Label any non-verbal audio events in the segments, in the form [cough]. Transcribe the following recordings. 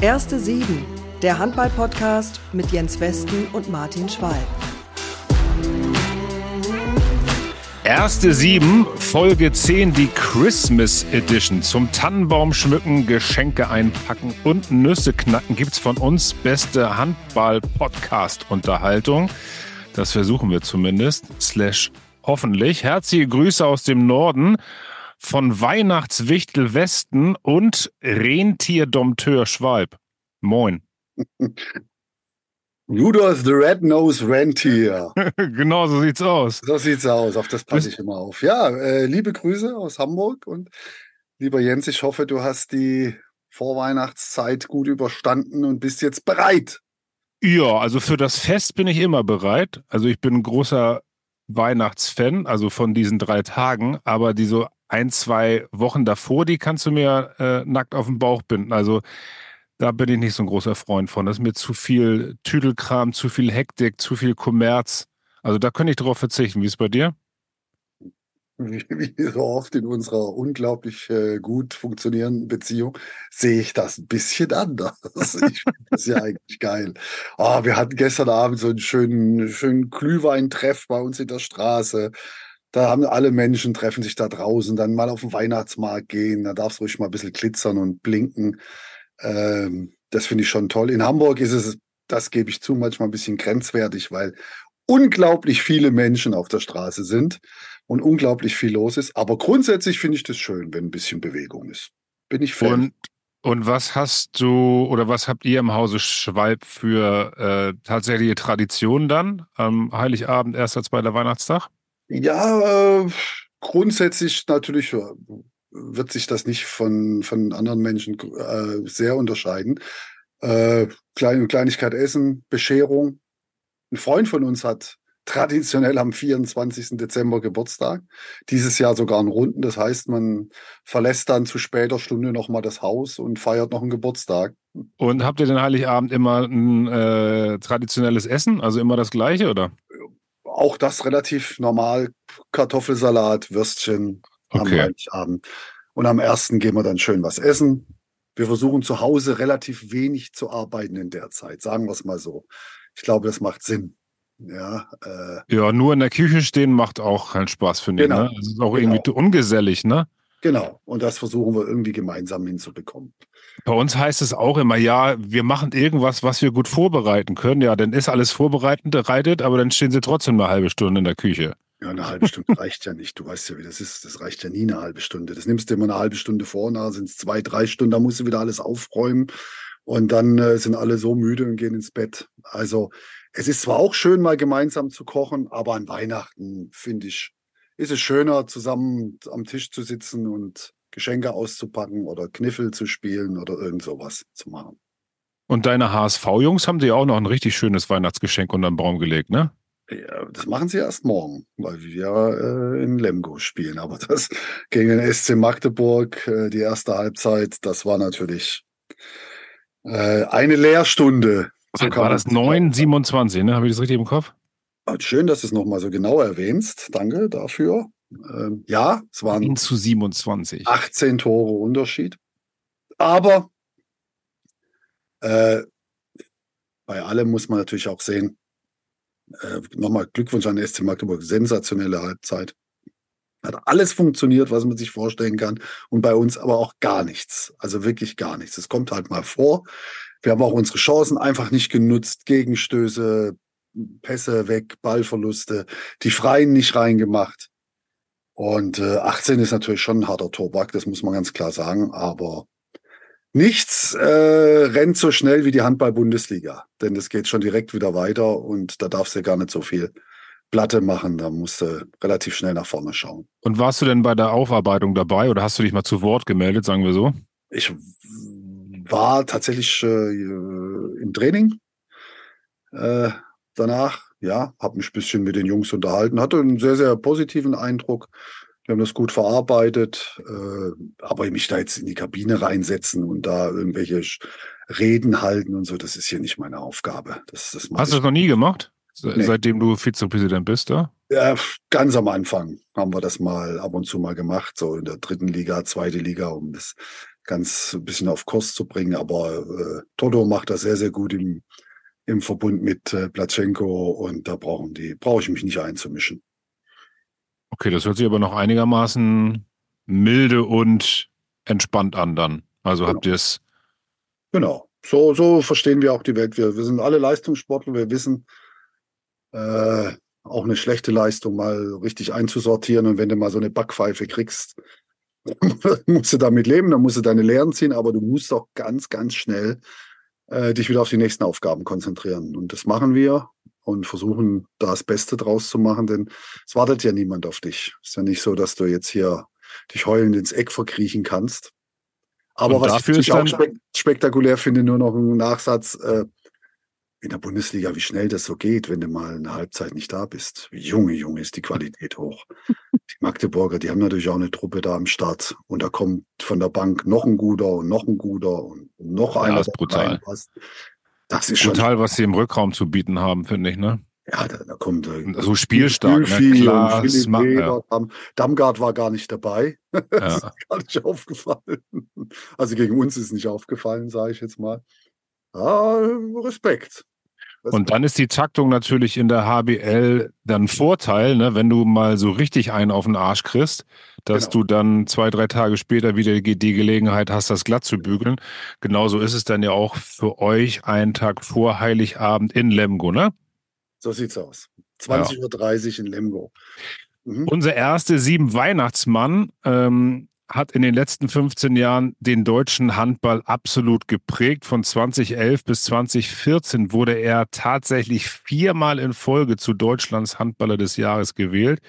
Erste Sieben, der Handball-Podcast mit Jens Westen und Martin Schwalb. Erste Sieben, Folge 10, die Christmas Edition. Zum Tannenbaum schmücken, Geschenke einpacken und Nüsse knacken gibt's von uns beste Handball-Podcast-Unterhaltung. Das versuchen wir zumindest. Slash hoffentlich. Herzliche Grüße aus dem Norden von Weihnachtswichtel Westen und Rentierdompteur Schwalb. Moin. [laughs] Rudolph the Red-Nosed Rentier. [laughs] genau, so sieht's aus. So sieht's aus. Auf das passe ich immer auf. Ja, äh, liebe Grüße aus Hamburg und lieber Jens, ich hoffe, du hast die Vorweihnachtszeit gut überstanden und bist jetzt bereit. Ja, also für das Fest bin ich immer bereit. Also ich bin ein großer Weihnachtsfan, also von diesen drei Tagen, aber die so ein, zwei Wochen davor, die kannst du mir äh, nackt auf den Bauch binden. Also da bin ich nicht so ein großer Freund von. Das ist mir zu viel Tüdelkram, zu viel Hektik, zu viel Kommerz. Also da könnte ich drauf verzichten. Wie ist es bei dir? Wie, wie so oft in unserer unglaublich äh, gut funktionierenden Beziehung sehe ich das ein bisschen anders. [laughs] Ich finde das ja eigentlich geil. Oh, wir hatten gestern Abend so einen schönen, schönen Glühweintreff bei uns in der Straße. Da haben alle Menschen treffen sich da draußen, dann mal auf den Weihnachtsmarkt gehen. Da darf es ruhig mal ein bisschen glitzern und blinken. Ähm, das finde ich schon toll. In Hamburg ist es, das gebe ich zu, manchmal ein bisschen grenzwertig, weil unglaublich viele Menschen auf der Straße sind und unglaublich viel los ist. Aber grundsätzlich finde ich das schön, wenn ein bisschen Bewegung ist. Bin ich Fan. Und, und was hast du oder was habt ihr im Hause Schwalb für äh, tatsächliche Traditionen dann am Heiligabend, erster, zweiter Weihnachtstag? Ja, äh, grundsätzlich natürlich äh, wird sich das nicht von, von anderen Menschen äh, sehr unterscheiden. Äh, Kleine Kleinigkeit essen, Bescherung. Ein Freund von uns hat traditionell am 24. Dezember Geburtstag. Dieses Jahr sogar einen Runden. Das heißt, man verlässt dann zu später Stunde nochmal das Haus und feiert noch einen Geburtstag. Und habt ihr den Heiligabend immer ein äh, traditionelles Essen? Also immer das gleiche, oder? Auch das relativ normal. Kartoffelsalat, Würstchen, okay. am Heiligabend. Und am ersten gehen wir dann schön was essen. Wir versuchen zu Hause relativ wenig zu arbeiten in der Zeit, sagen wir es mal so. Ich glaube, das macht Sinn. Ja, äh, ja, nur in der Küche stehen macht auch keinen Spaß, finde genau, ich. Ne? Das ist auch genau. irgendwie ungesellig, ne? Genau. Und das versuchen wir irgendwie gemeinsam hinzubekommen. Bei uns heißt es auch immer, ja, wir machen irgendwas, was wir gut vorbereiten können. Ja, dann ist alles vorbereitet, aber dann stehen sie trotzdem eine halbe Stunde in der Küche. Ja, eine halbe Stunde [laughs] reicht ja nicht. Du weißt ja, wie das ist. Das reicht ja nie eine halbe Stunde. Das nimmst du immer eine halbe Stunde vor, da sind es zwei, drei Stunden, da musst du wieder alles aufräumen. Und dann äh, sind alle so müde und gehen ins Bett. Also es ist zwar auch schön, mal gemeinsam zu kochen, aber an Weihnachten, finde ich, ist es schöner, zusammen am Tisch zu sitzen und Geschenke auszupacken oder Kniffel zu spielen oder irgend sowas zu machen. Und deine HSV-Jungs haben dir auch noch ein richtig schönes Weihnachtsgeschenk unter den Baum gelegt, ne? Ja, das machen sie erst morgen, weil wir äh, in Lemgo spielen. Aber das [laughs] gegen den SC Magdeburg, äh, die erste Halbzeit, das war natürlich äh, eine Lehrstunde. So war das 9,27, ne? Habe ich das richtig im Kopf? Ah, schön, dass du es nochmal so genau erwähnst. Danke dafür. Ähm, ja, es waren 9 zu 27. 18 Tore Unterschied. Aber äh, bei allem muss man natürlich auch sehen, äh, nochmal Glückwunsch an SC Magdeburg, sensationelle Halbzeit. Hat alles funktioniert, was man sich vorstellen kann. Und bei uns aber auch gar nichts. Also wirklich gar nichts. Es kommt halt mal vor. Wir haben auch unsere Chancen einfach nicht genutzt. Gegenstöße, Pässe weg, Ballverluste, die Freien nicht reingemacht. Und äh, 18 ist natürlich schon ein harter Tobak, das muss man ganz klar sagen. Aber Nichts äh, rennt so schnell wie die Handball-Bundesliga, denn es geht schon direkt wieder weiter und da darfst du gar nicht so viel Platte machen, da musst du relativ schnell nach vorne schauen. Und warst du denn bei der Aufarbeitung dabei oder hast du dich mal zu Wort gemeldet, sagen wir so? Ich war tatsächlich äh, im Training äh, danach, ja, habe mich ein bisschen mit den Jungs unterhalten, hatte einen sehr, sehr positiven Eindruck. Wir haben das gut verarbeitet, äh, aber mich da jetzt in die Kabine reinsetzen und da irgendwelche Reden halten und so, das ist hier nicht meine Aufgabe. Das, das Hast du das noch nie gemacht? Nee. Seitdem du Vizepräsident bist, da? Ja, ganz am Anfang haben wir das mal ab und zu mal gemacht, so in der dritten Liga, zweite Liga, um das ganz ein bisschen auf Kurs zu bringen. Aber äh, Toto macht das sehr, sehr gut im, im Verbund mit äh, Platschenko und da brauchen die, brauche ich mich nicht einzumischen. Okay, das hört sich aber noch einigermaßen milde und entspannt an dann. Also genau. habt ihr es. Genau. So, so verstehen wir auch die Welt. Wir, wir sind alle Leistungssportler. Wir wissen, äh, auch eine schlechte Leistung mal richtig einzusortieren. Und wenn du mal so eine Backpfeife kriegst, [laughs] musst du damit leben, dann musst du deine Lehren ziehen, aber du musst auch ganz, ganz schnell äh, dich wieder auf die nächsten Aufgaben konzentrieren. Und das machen wir und versuchen, da das Beste draus zu machen, denn es wartet ja niemand auf dich. Es ist ja nicht so, dass du jetzt hier dich heulend ins Eck verkriechen kannst. Aber und was ich auch spek spektakulär finde, nur noch ein Nachsatz, äh, in der Bundesliga, wie schnell das so geht, wenn du mal eine Halbzeit nicht da bist. Junge, Junge, ist die Qualität hoch. Die Magdeburger, die haben natürlich auch eine Truppe da am Start. Und da kommt von der Bank noch ein guter und noch ein guter und noch einer. Das ist brutal. Das ist brutal, schon was sie im Rückraum zu bieten haben, finde ich, ne? Ja, da, da kommt äh, so spielstark. Ne? Klar, Weber, ja. Damgard war gar nicht dabei. [laughs] das ja. ist gar nicht aufgefallen. Also gegen uns ist nicht aufgefallen, sage ich jetzt mal. Ah, Respekt. Und dann ist die Taktung natürlich in der HBL dann Vorteil, ne, wenn du mal so richtig einen auf den Arsch kriegst, dass genau. du dann zwei, drei Tage später wieder die Gelegenheit hast, das glatt zu bügeln. Genauso ist es dann ja auch für euch einen Tag vor Heiligabend in Lemgo, ne? So sieht's aus. 20.30 Uhr in Lemgo. Mhm. Unser erster sieben Weihnachtsmann ähm, hat in den letzten 15 Jahren den deutschen Handball absolut geprägt. Von 2011 bis 2014 wurde er tatsächlich viermal in Folge zu Deutschlands Handballer des Jahres gewählt.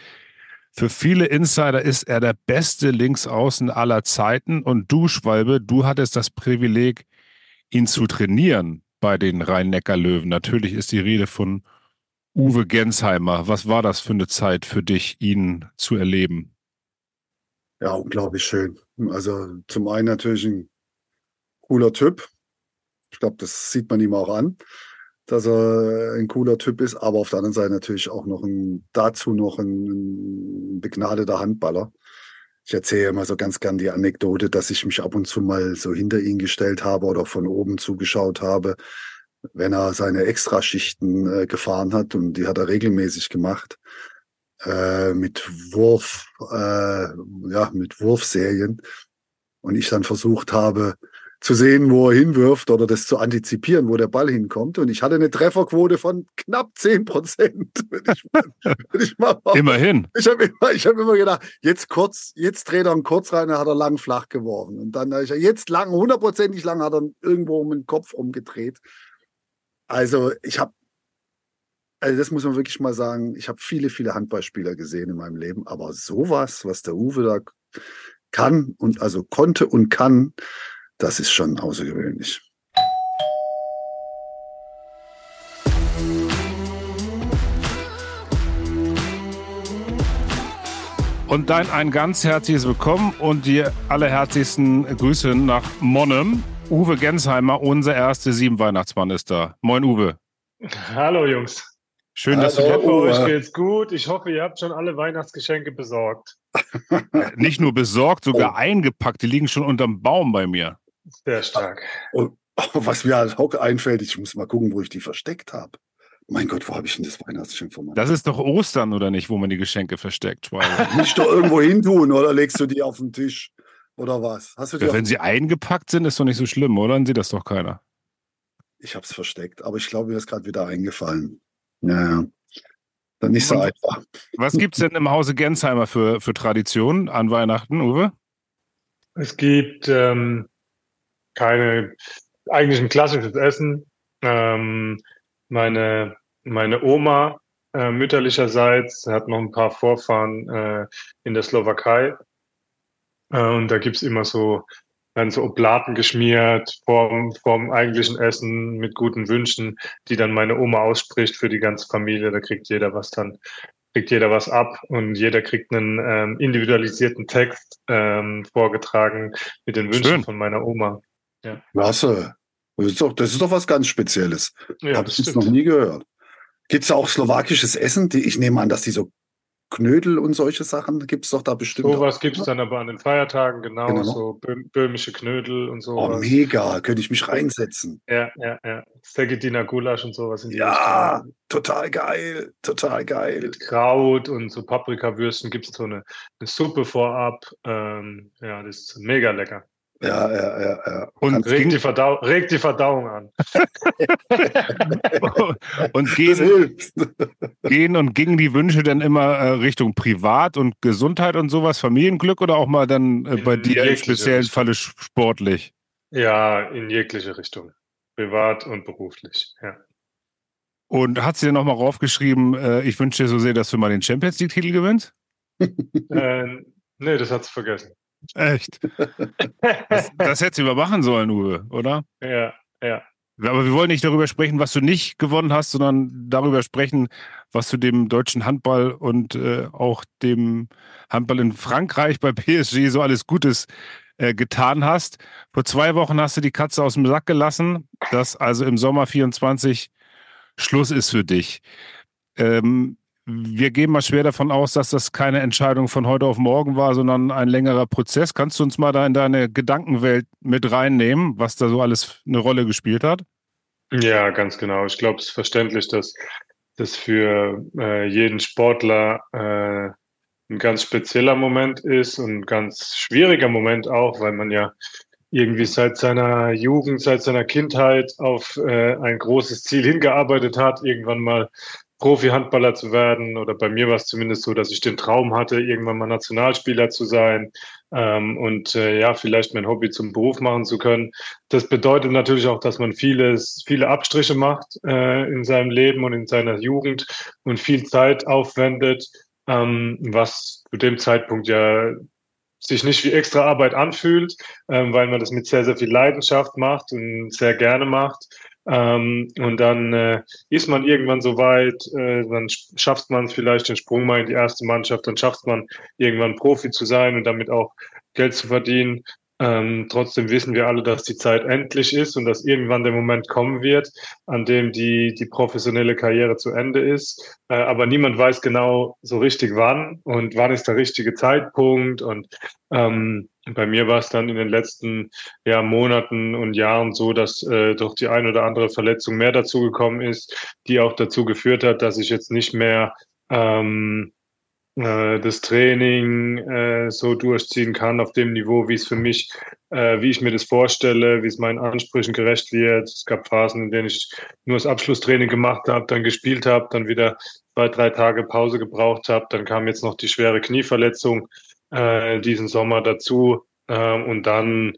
Für viele Insider ist er der beste Linksaußen aller Zeiten. Und du, Schwalbe, du hattest das Privileg, ihn zu trainieren bei den Rhein-Neckar-Löwen. Natürlich ist die Rede von Uwe Gensheimer. Was war das für eine Zeit für dich, ihn zu erleben? Ja, unglaublich schön. Also zum einen natürlich ein cooler Typ. Ich glaube, das sieht man ihm auch an, dass er ein cooler Typ ist, aber auf der anderen Seite natürlich auch noch ein, dazu noch ein begnadeter Handballer. Ich erzähle immer so ganz gern die Anekdote, dass ich mich ab und zu mal so hinter ihn gestellt habe oder von oben zugeschaut habe, wenn er seine Extraschichten äh, gefahren hat und die hat er regelmäßig gemacht äh, mit Wurf, äh, ja, mit Wurfserien. Und ich dann versucht habe, zu sehen, wo er hinwirft oder das zu antizipieren, wo der Ball hinkommt. Und ich hatte eine Trefferquote von knapp 10 Prozent. [laughs] Immerhin. Ich habe immer, ich hab immer gedacht, jetzt kurz, jetzt dreht er einen kurz rein, dann hat er lang flach geworfen. Und dann ich jetzt lang, hundertprozentig lang hat er irgendwo um den Kopf rumgedreht. Also ich habe also das muss man wirklich mal sagen. Ich habe viele, viele Handballspieler gesehen in meinem Leben, aber sowas, was der Uwe da kann und also konnte und kann, das ist schon außergewöhnlich. Und dann ein ganz herzliches Willkommen und die allerherzlichsten Grüße nach Monnem. Uwe Gensheimer, unser erster Sieben Weihnachtsmann ist da. Moin Uwe. Hallo Jungs. Schön, dass Hallo, du hoffe, euch geht's gut. Ich hoffe, ihr habt schon alle Weihnachtsgeschenke besorgt. [laughs] Nicht nur besorgt, sogar oh. eingepackt. Die liegen schon unterm Baum bei mir. Sehr stark. Und oh, was mir als Hock einfällt, ich muss mal gucken, wo ich die versteckt habe. Mein Gott, wo habe ich denn das Weihnachtsgeschenk von Das ist doch Ostern, oder nicht, wo man die Geschenke versteckt, Nicht doch irgendwo hin tun, oder legst du die auf den Tisch? Oder was? Hast du die ja, wenn sie eingepackt sind, ist doch nicht so schlimm, oder? Dann sieht das doch keiner. Ich habe es versteckt, aber ich glaube, mir ist gerade wieder eingefallen. Ja, Dann nicht so Und einfach. Was gibt es denn im Hause Gensheimer für, für Traditionen an Weihnachten, Uwe? Es gibt ähm, keine, eigentlich ein klassisches Essen. Ähm, meine, meine Oma äh, mütterlicherseits hat noch ein paar Vorfahren äh, in der Slowakei. Äh, und da gibt es immer so werden so Oblaten geschmiert vorm, vorm eigentlichen Essen mit guten Wünschen, die dann meine Oma ausspricht für die ganze Familie. Da kriegt jeder was dann, kriegt jeder was ab und jeder kriegt einen ähm, individualisierten Text ähm, vorgetragen mit den Wünschen Schön. von meiner Oma. Ja. Klasse. Das ist, doch, das ist doch was ganz Spezielles. Ja, Habe ich noch nie gehört. Gibt es auch slowakisches Essen? Die, ich nehme an, dass die so Knödel und solche Sachen gibt es doch da bestimmt. Sowas gibt es dann aber an den Feiertagen, genau, genau. so böhmische Knödel und so. Oh, mega, könnte ich mich reinsetzen. Ja, ja, ja. Segediner Gulasch und sowas. In ja, Richtung. total geil, total geil. Mit Kraut und so Paprikawürsten gibt es so eine, eine, Suppe vorab. Ähm, ja, das ist mega lecker. Ja, ja, ja, ja. Und regt die, Verdau regt die Verdauung an. [laughs] und gehen, gehen und gingen die Wünsche dann immer äh, Richtung Privat und Gesundheit und sowas, Familienglück oder auch mal dann äh, bei dir im speziellen Richtung. Falle sportlich? Ja, in jegliche Richtung. Privat und beruflich, ja. Und hat sie dann nochmal raufgeschrieben, äh, ich wünsche dir so sehr, dass du mal den Champions League-Titel gewinnst? äh, nee, das hat sie vergessen. Echt? Das, das hättest du übermachen sollen, Uwe, oder? Ja, ja. Aber wir wollen nicht darüber sprechen, was du nicht gewonnen hast, sondern darüber sprechen, was du dem deutschen Handball und äh, auch dem Handball in Frankreich bei PSG so alles Gutes äh, getan hast. Vor zwei Wochen hast du die Katze aus dem Sack gelassen, dass also im Sommer 24 Schluss ist für dich. Ähm, wir gehen mal schwer davon aus, dass das keine Entscheidung von heute auf morgen war, sondern ein längerer Prozess. Kannst du uns mal da in deine Gedankenwelt mit reinnehmen, was da so alles eine Rolle gespielt hat? Ja, ganz genau. Ich glaube, es ist verständlich, dass das für äh, jeden Sportler äh, ein ganz spezieller Moment ist und ein ganz schwieriger Moment auch, weil man ja irgendwie seit seiner Jugend, seit seiner Kindheit auf äh, ein großes Ziel hingearbeitet hat, irgendwann mal Profi-Handballer zu werden. Oder bei mir war es zumindest so, dass ich den Traum hatte, irgendwann mal Nationalspieler zu sein ähm, und äh, ja, vielleicht mein Hobby zum Beruf machen zu können. Das bedeutet natürlich auch, dass man vieles, viele Abstriche macht äh, in seinem Leben und in seiner Jugend und viel Zeit aufwendet, ähm, was zu dem Zeitpunkt ja sich nicht wie extra Arbeit anfühlt, ähm, weil man das mit sehr, sehr viel Leidenschaft macht und sehr gerne macht. Ähm, und dann äh, ist man irgendwann so weit, äh, dann schafft man vielleicht den Sprung mal in die erste Mannschaft, dann schafft man irgendwann Profi zu sein und damit auch Geld zu verdienen. Ähm, trotzdem wissen wir alle, dass die Zeit endlich ist und dass irgendwann der Moment kommen wird, an dem die, die professionelle Karriere zu Ende ist. Äh, aber niemand weiß genau so richtig wann und wann ist der richtige Zeitpunkt. Und ähm, bei mir war es dann in den letzten ja, Monaten und Jahren so, dass äh, durch die ein oder andere Verletzung mehr dazugekommen ist, die auch dazu geführt hat, dass ich jetzt nicht mehr ähm, äh, das Training äh, so durchziehen kann auf dem Niveau, wie es für mich, äh, wie ich mir das vorstelle, wie es meinen Ansprüchen gerecht wird. Es gab Phasen, in denen ich nur das Abschlusstraining gemacht habe, dann gespielt habe, dann wieder zwei, drei Tage Pause gebraucht habe. Dann kam jetzt noch die schwere Knieverletzung äh, diesen Sommer dazu. Äh, und dann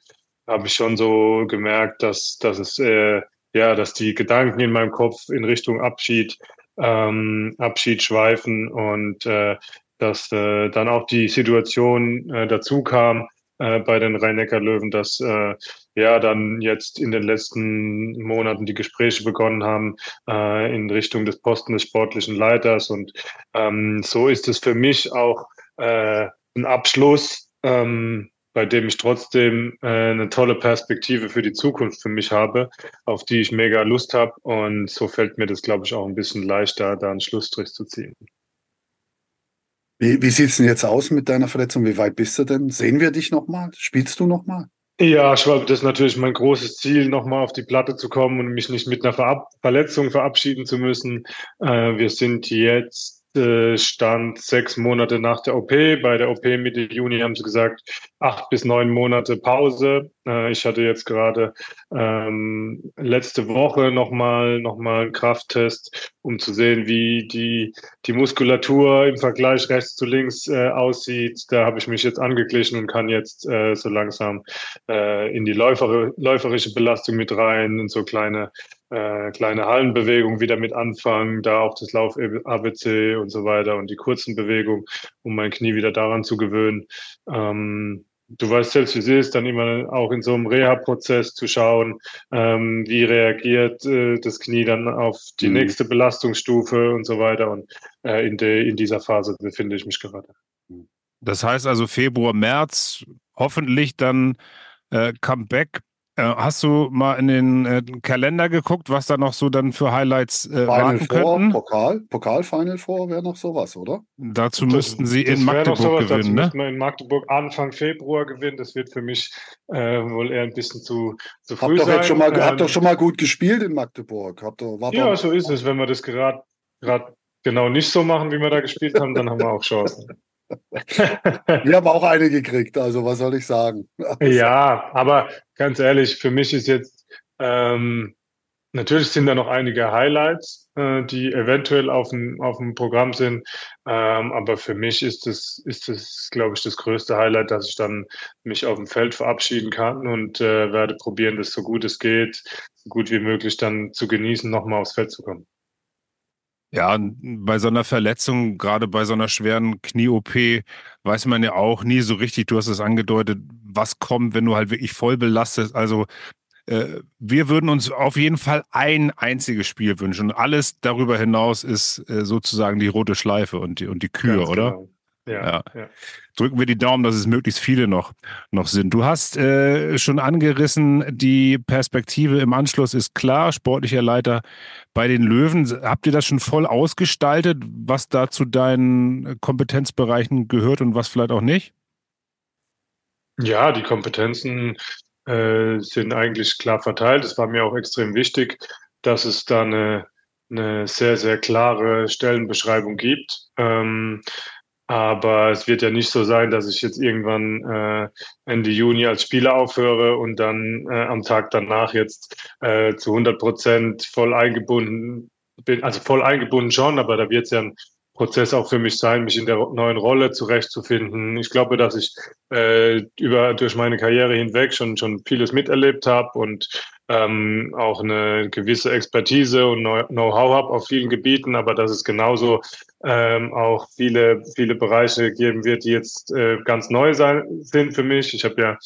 habe ich schon so gemerkt, dass, dass es äh, ja, dass die Gedanken in meinem Kopf in Richtung Abschied ähm, Abschied schweifen und äh, dass äh, dann auch die Situation äh, dazu kam äh, bei den Rhein-Neckar-Löwen, dass äh, ja dann jetzt in den letzten Monaten die Gespräche begonnen haben äh, in Richtung des Posten des sportlichen Leiters. Und ähm, so ist es für mich auch äh, ein Abschluss, ähm, bei dem ich trotzdem äh, eine tolle Perspektive für die Zukunft für mich habe, auf die ich mega Lust habe. Und so fällt mir das, glaube ich, auch ein bisschen leichter, da einen Schlussstrich zu ziehen. Wie, wie sieht es denn jetzt aus mit deiner Verletzung? Wie weit bist du denn? Sehen wir dich nochmal? Spielst du nochmal? Ja, Schwab, das ist natürlich mein großes Ziel, nochmal auf die Platte zu kommen und mich nicht mit einer Verab Verletzung verabschieden zu müssen. Äh, wir sind jetzt äh, stand sechs Monate nach der OP. Bei der OP Mitte Juni haben sie gesagt, acht bis neun Monate Pause. Äh, ich hatte jetzt gerade ähm, letzte Woche nochmal noch mal einen Krafttest, um zu sehen, wie die, die Muskulatur im Vergleich rechts zu links äh, aussieht. Da habe ich mich jetzt angeglichen und kann jetzt äh, so langsam in die läufer läuferische Belastung mit rein und so kleine äh, kleine Hallenbewegungen wieder mit anfangen, da auch das Lauf ABC und so weiter und die kurzen Bewegungen, um mein Knie wieder daran zu gewöhnen. Ähm, du weißt selbst, wie es ist, dann immer auch in so einem Reha-Prozess zu schauen, ähm, wie reagiert äh, das Knie dann auf die mhm. nächste Belastungsstufe und so weiter. Und äh, in, de, in dieser Phase befinde ich mich gerade. Das heißt also Februar, März, hoffentlich dann äh, Comeback hast du mal in den äh, Kalender geguckt, was da noch so dann für Highlights äh, Final warten Four, könnten? Pokal, Pokal-Final Four wäre noch sowas, oder? Dazu Das- müssten sie in wäre noch Magdeburg sowas, dazu gewinnen, ne? müssten wir in Magdeburg Anfang Februar gewinnen. Das wird für mich äh, wohl eher ein bisschen zu, zu früh Habt doch sein. jetzt schon mal, Ähm, habt doch schon mal gut gespielt in Magdeburg. Habt doch, war Ja, doch, so ist es. Wenn wir das gerade gerade genau nicht so machen, wie wir da gespielt haben, dann haben wir auch Chancen. [laughs] wir haben auch eine gekriegt, also was soll ich sagen? Ja, aber ganz ehrlich, für mich ist jetzt ähm, natürlich sind da noch einige Highlights, äh, die eventuell auf dem auf dem Programm sind. Ähm, aber für mich ist es ist es, glaube ich, das größte Highlight, dass ich dann mich auf dem Feld verabschieden kann und äh, werde probieren, das so gut es geht, so gut wie möglich dann zu genießen, nochmal aufs Feld zu kommen. Ja, bei so einer Verletzung, gerade bei so einer schweren Knie-OP, weiß man ja auch nie so richtig, du hast es angedeutet, was kommt, wenn du halt wirklich voll belastest. Also äh, wir würden uns auf jeden Fall ein einziges Spiel wünschen. Und alles darüber hinaus ist äh, sozusagen die rote Schleife und die, und die Kür, Ganz oder? genau. Ja, Ja. drücken wir die Daumen, dass es möglichst viele noch, noch sind. Du hast äh, schon angerissen, die Perspektive im Anschluss ist klar, sportlicher Leiter bei den Löwen. Habt ihr das schon voll ausgestaltet, was da zu deinen Kompetenzbereichen gehört und was vielleicht auch nicht? Ja, die Kompetenzen äh, sind eigentlich klar verteilt. Es war mir auch extrem wichtig, dass es da eine, eine sehr, sehr klare Stellenbeschreibung gibt. Ähm, aber es wird ja nicht so sein, dass ich jetzt irgendwann äh, Ende Juni als Spieler aufhöre und dann äh, am Tag danach jetzt äh, zu 100 Prozent voll eingebunden bin. Also voll eingebunden schon, aber da wird es ja ein Prozess auch für mich sein, mich in der neuen Rolle zurechtzufinden. Ich glaube, dass ich äh, über durch meine Karriere hinweg schon schon vieles miterlebt habe und ähm, auch eine gewisse Expertise und Know- Know-how habe auf vielen Gebieten, aber dass es genauso ähm, auch viele viele Bereiche geben wird, die jetzt äh, ganz neu sein sind für mich. Ich habe ja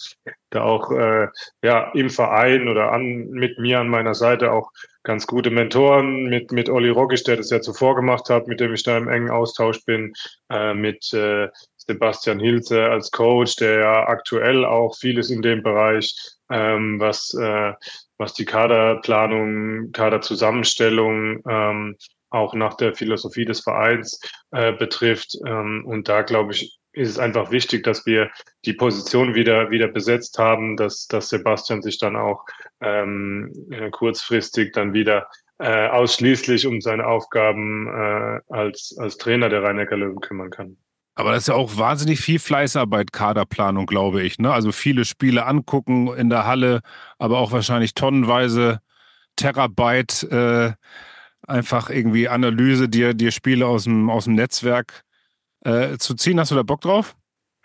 da auch äh, ja im Verein oder an mit mir an meiner Seite auch ganz gute Mentoren mit mit Olli Rockisch, der das ja zuvor gemacht hat, mit dem ich da im engen Austausch bin, äh, mit äh, Sebastian Hilze als Coach, der ja aktuell auch vieles in dem Bereich, ähm, was äh, was die Kaderplanung, Kaderzusammenstellung ähm, auch nach der Philosophie des Vereins äh, betrifft. Ähm, und da glaube ich, ist es einfach wichtig, dass wir die Position wieder wieder besetzt haben, dass dass Sebastian sich dann auch ähm, äh, kurzfristig dann wieder äh, ausschließlich um seine Aufgaben äh, als als Trainer der Rhein-Neckar Löwen kümmern kann. Aber das ist ja auch wahnsinnig viel Fleißarbeit, Kaderplanung, glaube ich. Ne? Also viele Spiele angucken in der Halle, aber auch wahrscheinlich tonnenweise Terabyte äh, einfach irgendwie Analyse, dir, dir Spiele aus dem, aus dem Netzwerk äh, zu ziehen. Hast du da Bock drauf?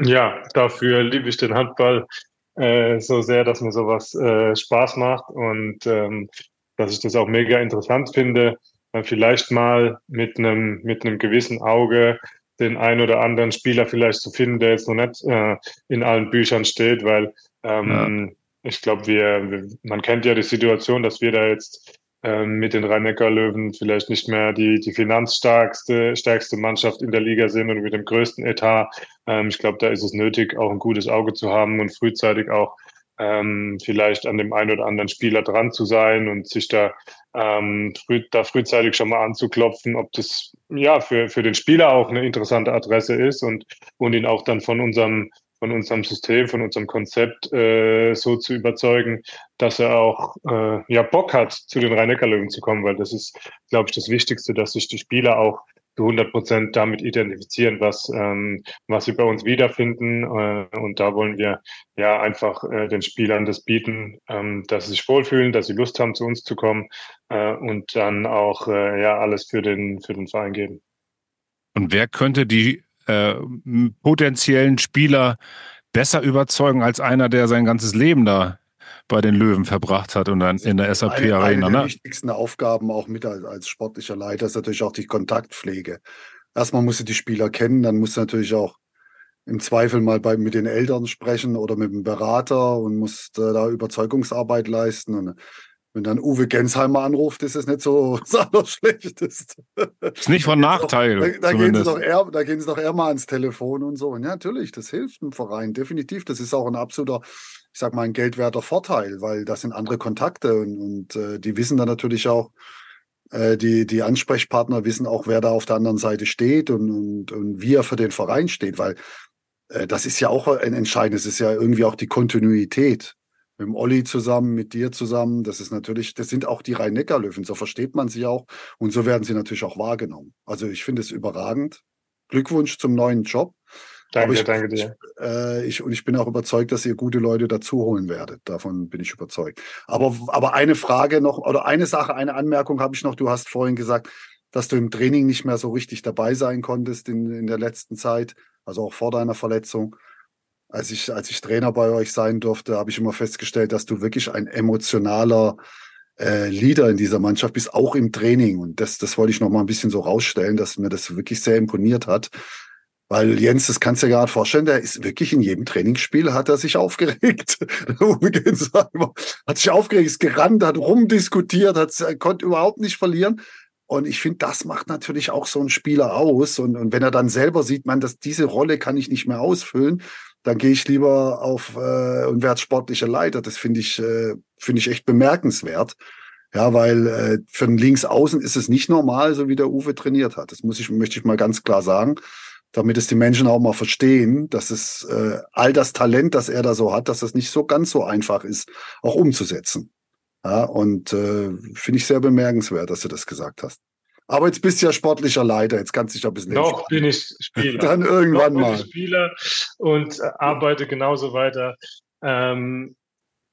Ja, dafür liebe ich den Handball äh, so sehr, dass mir sowas äh, Spaß macht und ähm, dass ich das auch mega interessant finde, vielleicht mal mit einem mit einem gewissen Auge den ein oder anderen Spieler vielleicht zu finden, der jetzt noch nicht äh, in allen Büchern steht, weil ähm, ich glaube, wir, wir, man kennt ja die Situation, dass wir da jetzt ähm, mit den Rhein-Neckar-Löwen vielleicht nicht mehr die, die finanzstärkste stärkste Mannschaft in der Liga sind und mit dem größten Etat. Ähm, ich glaube, da ist es nötig, auch ein gutes Auge zu haben und frühzeitig auch ähm, vielleicht an dem einen oder anderen Spieler dran zu sein und sich da, ähm, früh, da frühzeitig schon mal anzuklopfen, ob das ja für, für den Spieler auch eine interessante Adresse ist und, und ihn auch dann von unserem von unserem System, von unserem Konzept äh, so zu überzeugen, dass er auch äh, ja Bock hat, zu den Rhein-Neckar-Löwen zu kommen, weil das ist, glaube ich, das Wichtigste, dass sich die Spieler auch zu 100 Prozent damit identifizieren, was ähm, was sie bei uns wiederfinden. Äh, und da wollen wir ja einfach äh, den Spielern das bieten, ähm, dass sie sich wohlfühlen, dass sie Lust haben, zu uns zu kommen äh, und dann auch äh, ja alles für den für den Verein geben. Und wer könnte die äh, potenziellen Spieler besser überzeugen als einer, der sein ganzes Leben da bei den Löwen verbracht hat und dann in der SAP eine, Arena. Eine der Ne? wichtigsten Aufgaben auch mit als, als sportlicher Leiter ist natürlich auch die Kontaktpflege. Erstmal musst du die Spieler kennen, dann musst du natürlich auch im Zweifel mal bei, mit den Eltern sprechen oder mit dem Berater und musst äh, da Überzeugungsarbeit leisten. Und wenn dann Uwe Gensheimer anruft, ist es nicht so [laughs] das Allerschlechteste. Ist nicht von Nachteil. Da, da, gehen sie doch eher, da gehen sie doch eher mal ans Telefon und so. Und ja, natürlich, das hilft dem Verein, definitiv. Das ist auch ein absoluter ich sag mal, ein geldwerter Vorteil, weil das sind andere Kontakte und, und äh, die wissen dann natürlich auch, äh, die, die Ansprechpartner wissen auch, wer da auf der anderen Seite steht und, und, und wie er für den Verein steht, weil äh, das ist ja auch ein entscheidendes, ist ja irgendwie auch die Kontinuität. Mit dem Olli zusammen, mit dir zusammen, das ist natürlich, das sind auch die Rhein-Neckar-Löwen, so versteht man sie auch und so werden sie natürlich auch wahrgenommen. Also ich finde es überragend. Glückwunsch zum neuen Job. Danke, ich, danke dir. Äh, ich, und ich bin auch überzeugt, dass ihr gute Leute dazu holen werdet. Davon bin ich überzeugt. Aber, aber eine Frage noch, oder eine Sache, eine Anmerkung habe ich noch. Du hast vorhin gesagt, dass du im Training nicht mehr so richtig dabei sein konntest in, in der letzten Zeit, also auch vor deiner Verletzung. Als ich, als ich Trainer bei euch sein durfte, habe ich immer festgestellt, dass du wirklich ein emotionaler äh, Leader in dieser Mannschaft bist, auch im Training. Und das, das wollte ich noch mal ein bisschen so rausstellen, dass mir das wirklich sehr imponiert hat. Weil Jens, das kannst du dir gerade vorstellen, der ist wirklich in jedem Trainingsspiel hat er sich aufgeregt. [laughs] hat sich aufgeregt, ist gerannt, hat rumdiskutiert, hat, konnte überhaupt nicht verlieren. Und ich finde, das macht natürlich auch so einen Spieler aus. Und, und wenn er dann selber sieht, man, dass diese Rolle kann ich nicht mehr ausfüllen, dann gehe ich lieber auf äh, und werde sportlicher Leiter. Das finde ich, äh, finde ich echt bemerkenswert. Ja, weil äh, für einen Linksaußen ist es nicht normal, so wie der Uwe trainiert hat. Das muss ich, möchte ich mal ganz klar sagen damit es die Menschen auch mal verstehen, dass es äh, all das Talent, das er da so hat, dass es nicht so ganz so einfach ist, auch umzusetzen. Ja, und äh, finde ich sehr bemerkenswert, dass du das gesagt hast. Aber jetzt bist du ja sportlicher Leiter, jetzt kannst du dich ein bisschen Noch bin ich Spieler. [laughs] Dann irgendwann Noch bin mal. Ich Spieler und äh, arbeite genauso weiter. Ähm,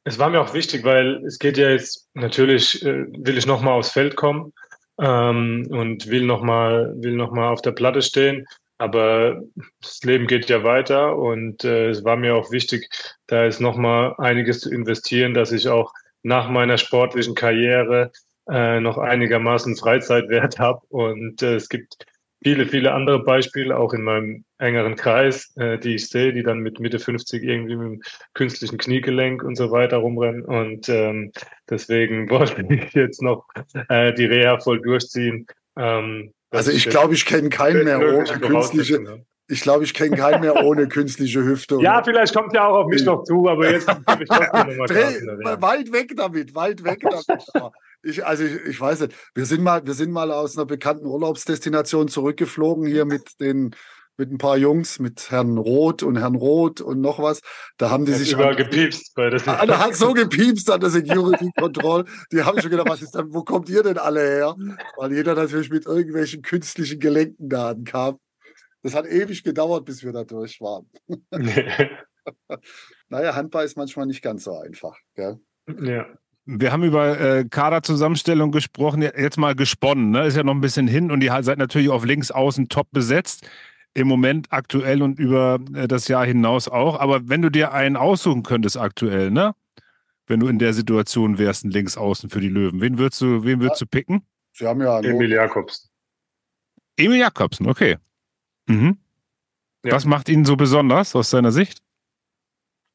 es war mir auch wichtig, weil es geht ja jetzt natürlich, äh, will ich nochmal aufs Feld kommen ähm, und will nochmal will noch mal auf der Platte stehen. Aber das Leben geht ja weiter und äh, es war mir auch wichtig, da ist nochmal einiges zu investieren, dass ich auch nach meiner sportlichen Karriere äh, noch einigermaßen Freizeitwert [laughs] habe. Und äh, es gibt viele, viele andere Beispiele, auch in meinem engeren Kreis, äh, die ich sehe, die dann mit Mitte 50 irgendwie mit dem künstlichen Kniegelenk und so weiter rumrennen. Und ähm, deswegen [laughs] wollte ich jetzt noch äh, die Reha voll durchziehen. Ähm, also ich glaube, ich kenne keinen mehr ohne künstliche. Ich glaube, ich kenne keinen mehr ohne künstliche Hüfte. Ja, vielleicht kommt ja auch auf mich noch zu, aber jetzt ich ja. [laughs] Weit weg damit, weit weg damit. Ich, also ich, ich weiß nicht. Wir sind mal, wir sind mal aus einer bekannten Urlaubsdestination zurückgeflogen hier mit den mit ein paar Jungs, mit Herrn Roth und Herrn Roth und noch was. Da haben die hat sich. Überall gepiepst bei der ah, da hat so gepiepst an der Security Control. [laughs] Die haben schon gedacht, was ist denn, wo kommt ihr denn alle her? Weil jeder natürlich mit irgendwelchen künstlichen Gelenken da ankam. Das hat ewig gedauert, bis wir da durch waren. [laughs] [laughs] naja, Handball ist manchmal nicht ganz so einfach. Gell? Ja. Wir haben über äh, Kaderzusammenstellung gesprochen, jetzt mal gesponnen. Ne? Ist ja noch ein bisschen hin und ihr seid natürlich auf links außen top besetzt im Moment aktuell und über äh, das Jahr hinaus auch. Aber wenn du dir einen aussuchen könntest aktuell, ne? Wenn du in der Situation wärst, ein Linksaußen für die Löwen, wen würdest du, wen würdest du picken? Sie haben ja Emil Jakobsen. Emil Jakobsen, okay. Mhm. Ja. Was macht ihn so besonders aus deiner Sicht?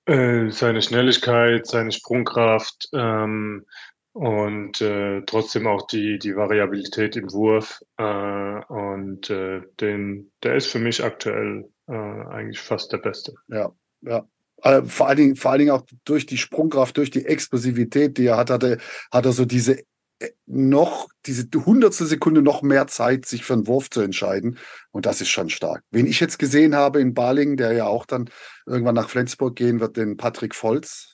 Äh, seine Schnelligkeit, seine Sprungkraft, ähm, und äh, trotzdem auch die, die Variabilität im Wurf. Äh, und äh, den, der ist für mich aktuell äh, eigentlich fast der Beste. Ja, ja. Vor allen, Dingen, vor allen Dingen auch durch die Sprungkraft, durch die Explosivität, die er hat, hatte, hat er so diese noch, diese hundertstel Sekunde noch mehr Zeit, sich für einen Wurf zu entscheiden. Und das ist schon stark. Wen ich jetzt gesehen habe in Balingen, der ja auch dann irgendwann nach Flensburg gehen wird, den Patrick Volz,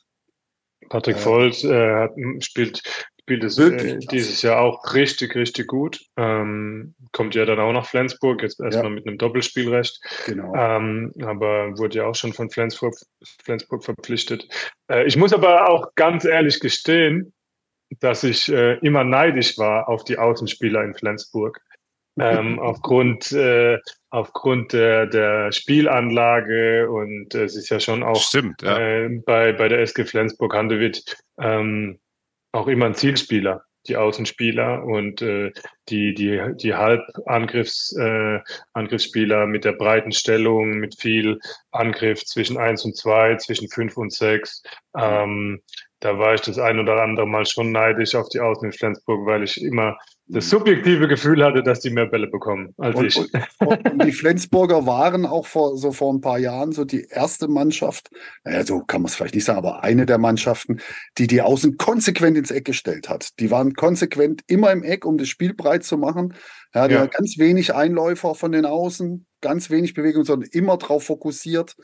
Patrick äh, Volz äh, spielt, spielt es äh, dieses Jahr auch richtig, richtig gut. Ähm, kommt ja dann auch nach Flensburg, jetzt erstmal ja. mit einem Doppelspielrecht. Genau. Ähm, aber wurde ja auch schon von Flensburg, Flensburg verpflichtet. Äh, ich muss aber auch ganz ehrlich gestehen, dass ich äh, immer neidisch war auf die Außenspieler in Flensburg ähm, [laughs] aufgrund, äh, aufgrund der, der Spielanlage und es ist ja schon auch Stimmt, ja. äh, bei, bei der SG Flensburg Handewitt ähm, auch immer ein Zielspieler, die Außenspieler und äh, die, die, die Halbangriffs, äh, Angriffsspieler mit der breiten Stellung, mit viel Angriff zwischen eins und zwei, zwischen fünf und sechs. Ähm, da war ich das ein oder andere Mal schon neidisch auf die Außen in Flensburg, weil ich immer das subjektive Gefühl hatte, dass die mehr Bälle bekommen als und, ich. Und, und, die Flensburger waren auch vor, so vor ein paar Jahren so die erste Mannschaft, naja, so kann man es vielleicht nicht sagen, aber eine der Mannschaften, die die Außen konsequent ins Eck gestellt hat. Die waren konsequent immer im Eck, um das Spiel breit zu machen. Ja, die ja. ganz wenig Einläufer von den Außen, ganz wenig Bewegung, sondern immer darauf fokussiert,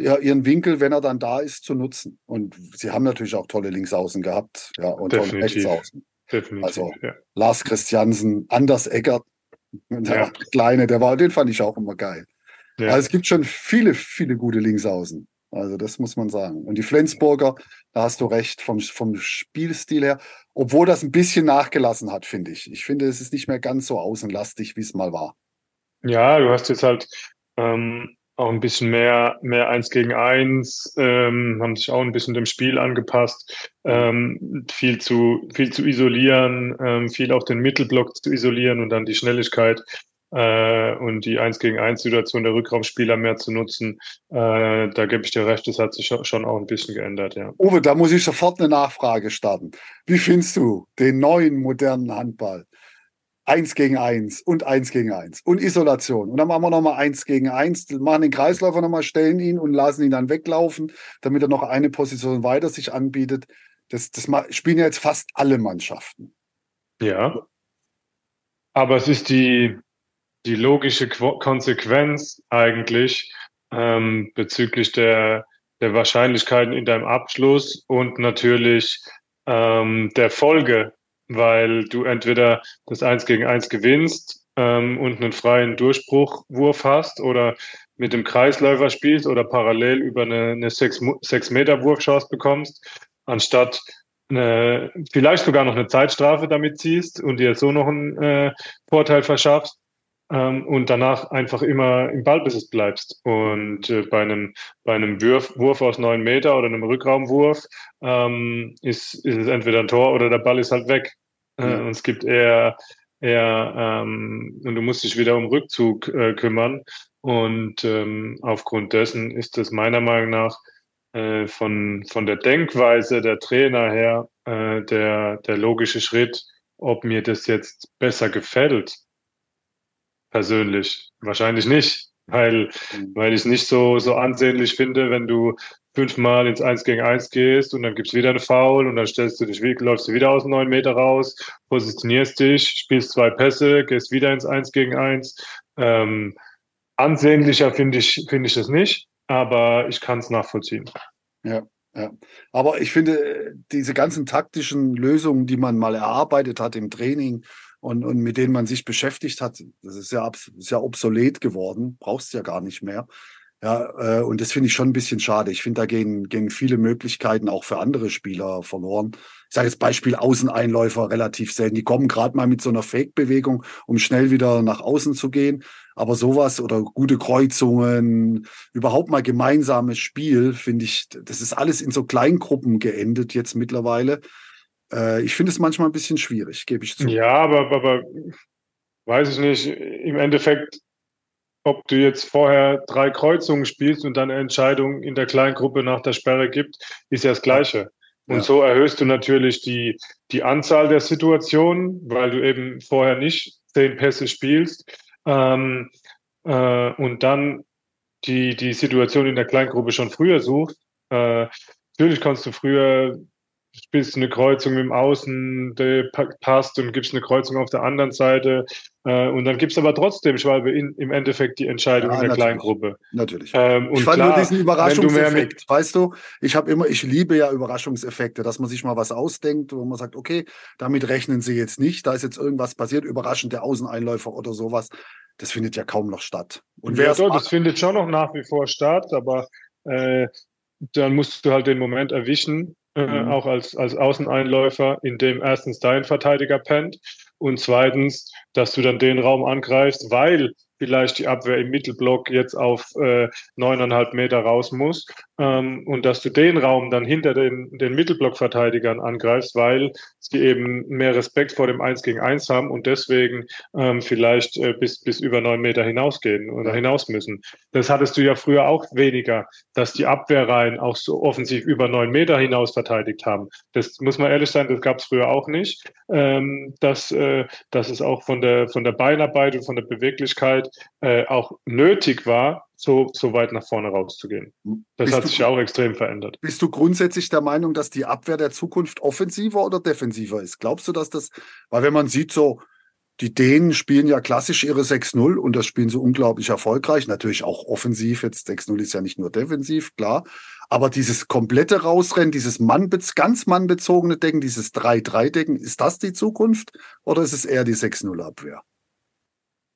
ihren Winkel, wenn er dann da ist, zu nutzen. Und sie haben natürlich auch tolle Linksaußen gehabt, ja, und tolle Rechtsaußen. Definitiv, Also ja. Lars Christiansen, Anders Eckert, [laughs] der Ja. Kleine, der war, den fand ich auch immer geil. Ja. Also es gibt schon viele, viele gute Linksaußen. Also das muss man sagen. Und die Flensburger, da hast du recht, vom, vom Spielstil her, obwohl das ein bisschen nachgelassen hat, finde ich. Ich finde, es ist nicht mehr ganz so außenlastig, wie es mal war. Ja, du hast jetzt halt ähm, auch ein bisschen mehr, mehr eins gegen eins, ähm, haben sich auch ein bisschen dem Spiel angepasst, ähm, viel zu, viel zu isolieren, ähm, viel auch den Mittelblock zu isolieren und dann die Schnelligkeit äh, und die eins gegen eins Situation der Rückraumspieler mehr zu nutzen. Äh, da gebe ich dir recht, das hat sich schon- auch ein bisschen geändert, ja. Uwe, da muss ich sofort eine Nachfrage starten. Wie findest du den neuen modernen Handball? Eins gegen eins und eins gegen eins und Isolation. Und dann machen wir nochmal eins gegen eins, machen den Kreisläufer nochmal, stellen ihn und lassen ihn dann weglaufen, damit er noch eine Position weiter sich anbietet. Das, das spielen ja jetzt fast alle Mannschaften. Ja. Aber es ist die, die logische Qu Konsequenz eigentlich ähm, bezüglich der, der Wahrscheinlichkeiten in deinem Abschluss und natürlich ähm, der Folge, weil du entweder das Eins gegen Eins gewinnst ähm, und einen freien Durchbruchwurf hast oder mit dem Kreisläufer spielst oder parallel über eine, eine sechs, sechs Meter Wurfchance bekommst, anstatt eine, vielleicht sogar noch eine Zeitstrafe damit ziehst und dir so noch einen äh, Vorteil verschaffst ähm, und danach einfach immer im Ballbesitz bleibst. Und äh, bei einem, bei einem Wurf, Wurf aus neun Meter oder einem Rückraumwurf ähm, ist, ist es entweder ein Tor oder der Ball ist halt weg. Äh, Ja. und es gibt eher, eher ähm, und du musst dich wieder um Rückzug äh, kümmern. Und ähm, aufgrund dessen ist es meiner Meinung nach äh, von, von der Denkweise der Trainer her äh, der, der logische Schritt, ob mir das jetzt besser gefällt. Persönlich. Wahrscheinlich nicht, weil, weil ich es nicht so, so ansehnlich finde, wenn du fünfmal ins Eins gegen Eins gehst und dann gibt's wieder eine Foul und dann stellst du dich, läufst du wieder aus dem neun Meter raus, positionierst dich, spielst zwei Pässe, gehst wieder ins Eins gegen Eins. Ähm, ansehnlicher finde ich, finde ich es nicht, aber ich kann es nachvollziehen. Ja. Aber ich finde, äh, diese ganzen taktischen Lösungen, die man mal erarbeitet hat im Training und, und mit denen man sich beschäftigt hat, das ist ja, ist ja obsolet geworden, brauchst ja gar nicht mehr. Ja, äh, und das finde ich schon ein bisschen schade. Ich finde, da gehen, gehen viele Möglichkeiten auch für andere Spieler verloren. Ich sage jetzt Beispiel Außeneinläufer relativ selten. Die kommen gerade mal mit so einer Fake-Bewegung, um schnell wieder nach außen zu gehen. Aber sowas oder gute Kreuzungen, überhaupt mal gemeinsames Spiel, finde ich, das ist alles in so Kleingruppen geendet jetzt mittlerweile. Äh, ich finde es manchmal ein bisschen schwierig, gebe ich zu. Ja, aber, aber weiß ich nicht, im Endeffekt, ob du jetzt vorher drei Kreuzungen spielst und dann eine Entscheidung in der Kleingruppe nach der Sperre gibt, ist ja das Gleiche. Und Ja. so erhöhst du natürlich die, die Anzahl der Situationen, weil du eben vorher nicht zehn Pässe spielst. Ähm, äh, und dann die, die Situation in der Kleingruppe schon früher suchst. Äh, natürlich kannst du früher spielst du eine Kreuzung mit dem Außen, der pa- passt und gibst eine Kreuzung auf der anderen Seite. Äh, und dann gibt's aber trotzdem, Schwalbe, in, im Endeffekt die Entscheidung Ja, in der natürlich. Kleingruppe. Natürlich. Ähm, und ich fand klar, nur diesen du Überraschungseffekt, mit, weißt du, ich habe immer, ich liebe ja Überraschungseffekte, dass man sich mal was ausdenkt, wo man sagt, okay, damit rechnen sie jetzt nicht, da ist jetzt irgendwas passiert, überraschend der Außeneinläufer oder sowas. Das findet ja kaum noch statt. Und wer ja, es doch, das findet schon noch nach wie vor statt, aber äh, dann musst du halt den Moment erwischen, äh, Mhm. auch als, als Außeneinläufer, in dem erstens dein Verteidiger pennt und zweitens, dass du dann den Raum angreifst, weil vielleicht die Abwehr im Mittelblock jetzt auf äh, neuneinhalb Meter raus muss ähm, und dass du den Raum dann hinter den, den Mittelblockverteidigern angreifst, weil sie eben mehr Respekt vor dem Eins gegen Eins haben und deswegen ähm, vielleicht äh, bis, bis über neun Meter hinausgehen oder hinaus müssen. Das hattest du ja früher auch weniger, dass die Abwehrreihen auch so offensiv über neun Meter hinaus verteidigt haben. Das muss man ehrlich sein, das gab es früher auch nicht. Ähm, dass, äh, dass es auch von der, von der Beinarbeit und von der Beweglichkeit äh, auch nötig war, so, so weit nach vorne rauszugehen. Das bist hat sich du, auch extrem verändert. Bist du grundsätzlich der Meinung, dass die Abwehr der Zukunft offensiver oder defensiver ist? Glaubst du, dass das, weil wenn man sieht, so, die Dänen spielen ja klassisch ihre 6-0 und das spielen sie unglaublich erfolgreich. Natürlich auch offensiv. Jetzt 6-0 ist ja nicht nur defensiv, klar. Aber dieses komplette Rausrennen, dieses Mann, ganz mannbezogene Decken, dieses 3-3-Decken, ist das die Zukunft oder ist es eher die 6-0-Abwehr?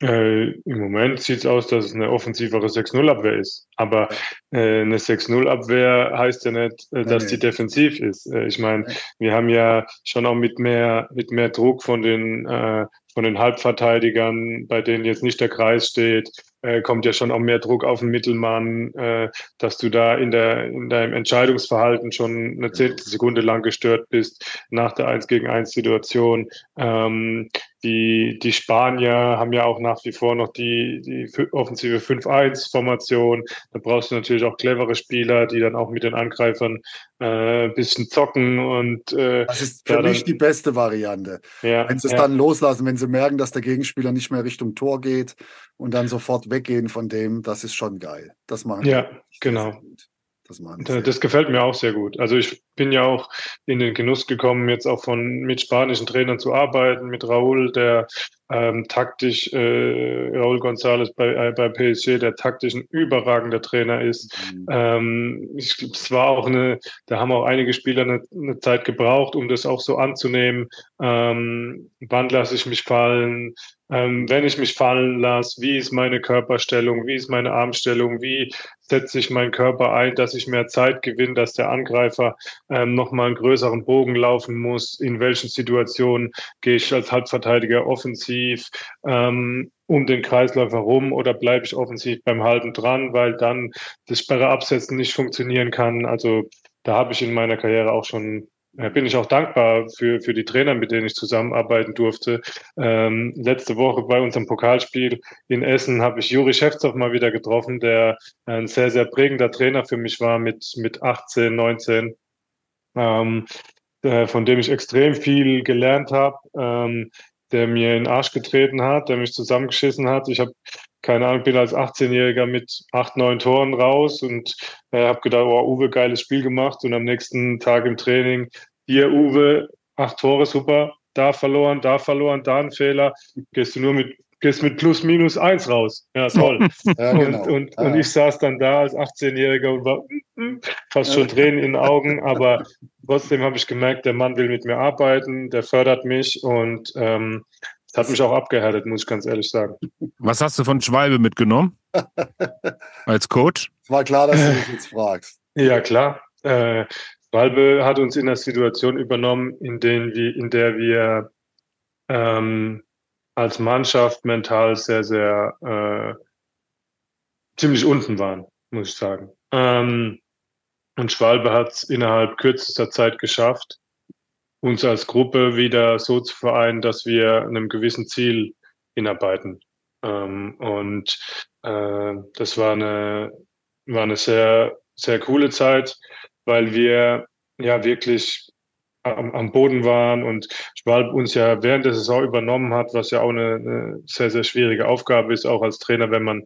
Äh, Im Moment sieht es aus, dass es eine offensivere 6-0-Abwehr ist. Aber äh, eine 6-0-Abwehr heißt ja nicht, äh, dass die defensiv ist. Äh, ich meine, wir haben ja schon auch mit mehr, mit mehr Druck von den, äh, von den Halbverteidigern, bei denen jetzt nicht der Kreis steht, äh, kommt ja schon auch mehr Druck auf den Mittelmann, äh, dass du da in, der, in deinem Entscheidungsverhalten schon eine Zehntelsekunde lang gestört bist nach der 1 gegen 1 Situation. Ähm, die, die Spanier haben ja auch nach wie vor noch die, die offensive 5-1-Formation. Da brauchst du natürlich auch clevere Spieler, die dann auch mit den Angreifern äh, ein bisschen zocken und äh, Das ist für da mich dann, die beste Variante. Ja, wenn sie es ja. dann loslassen, wenn sie merken, dass der Gegenspieler nicht mehr Richtung Tor geht und dann sofort weggehen von dem, das ist schon geil. Das machen Ja, genau. Das, das gefällt mir auch sehr gut. Also ich bin ja auch in den Genuss gekommen, jetzt auch von mit spanischen Trainern zu arbeiten, mit Raúl, der ähm, taktisch, äh, Raúl González bei, äh, bei PSG, der taktisch ein überragender Trainer ist. Mhm. Ähm, ich, es war auch eine, da haben auch einige Spieler eine, eine Zeit gebraucht, um das auch so anzunehmen. Ähm, wann lasse ich mich fallen? Ähm, wenn ich mich fallen lasse, wie ist meine Körperstellung, wie ist meine Armstellung, wie setze ich meinen Körper ein, dass ich mehr Zeit gewinne, dass der Angreifer ähm, nochmal einen größeren Bogen laufen muss, in welchen Situationen gehe ich als Halbverteidiger offensiv ähm, um den Kreislauf herum oder bleibe ich offensiv beim Halten dran, weil dann das Sperre absetzen nicht funktionieren kann. Also da habe ich in meiner Karriere auch schon ja, bin ich auch dankbar für, für die Trainer, mit denen ich zusammenarbeiten durfte. Ähm, letzte Woche bei unserem Pokalspiel in Essen habe ich Juri Schäfzow mal wieder getroffen, der ein sehr, sehr prägender Trainer für mich war mit, mit 18, 19, ähm, äh, von dem ich extrem viel gelernt habe, ähm, der mir in den Arsch getreten hat, der mich zusammengeschissen hat. Ich habe keine Ahnung, bin als 18-Jähriger mit acht, neun Toren raus und äh, habe gedacht, oh, Uwe, geiles Spiel gemacht. Und am nächsten Tag im Training, hier, Uwe, acht Tore, super, da verloren, da verloren, da ein Fehler. Gehst du nur mit, gehst mit plus minus eins raus. Ja, toll. [laughs] ja, genau. Und, und, ja. und ich saß dann da als 18-Jähriger und war fast schon Tränen in den Augen, aber trotzdem habe ich gemerkt, der Mann will mit mir arbeiten, der fördert mich und ähm, das hat mich auch abgehärtet, muss ich ganz ehrlich sagen. Was hast du von Schwalbe mitgenommen? [laughs] Als Coach? Es war klar, dass du mich jetzt fragst. Ja, klar. Äh, Schwalbe hat uns in einer Situation übernommen, in, denen wir, in der wir ähm, als Mannschaft mental sehr, sehr äh, ziemlich unten waren, muss ich sagen. Ähm, und Schwalbe hat es innerhalb kürzester Zeit geschafft, uns als Gruppe wieder so zu vereinen, dass wir einem gewissen Ziel hinarbeiten. Ähm, und äh, das war eine, war eine sehr, sehr coole Zeit, weil wir ja wirklich am, am Boden waren und Schwalb uns ja während der Saison übernommen hat, was ja auch eine, eine sehr, sehr schwierige Aufgabe ist, auch als Trainer, wenn man,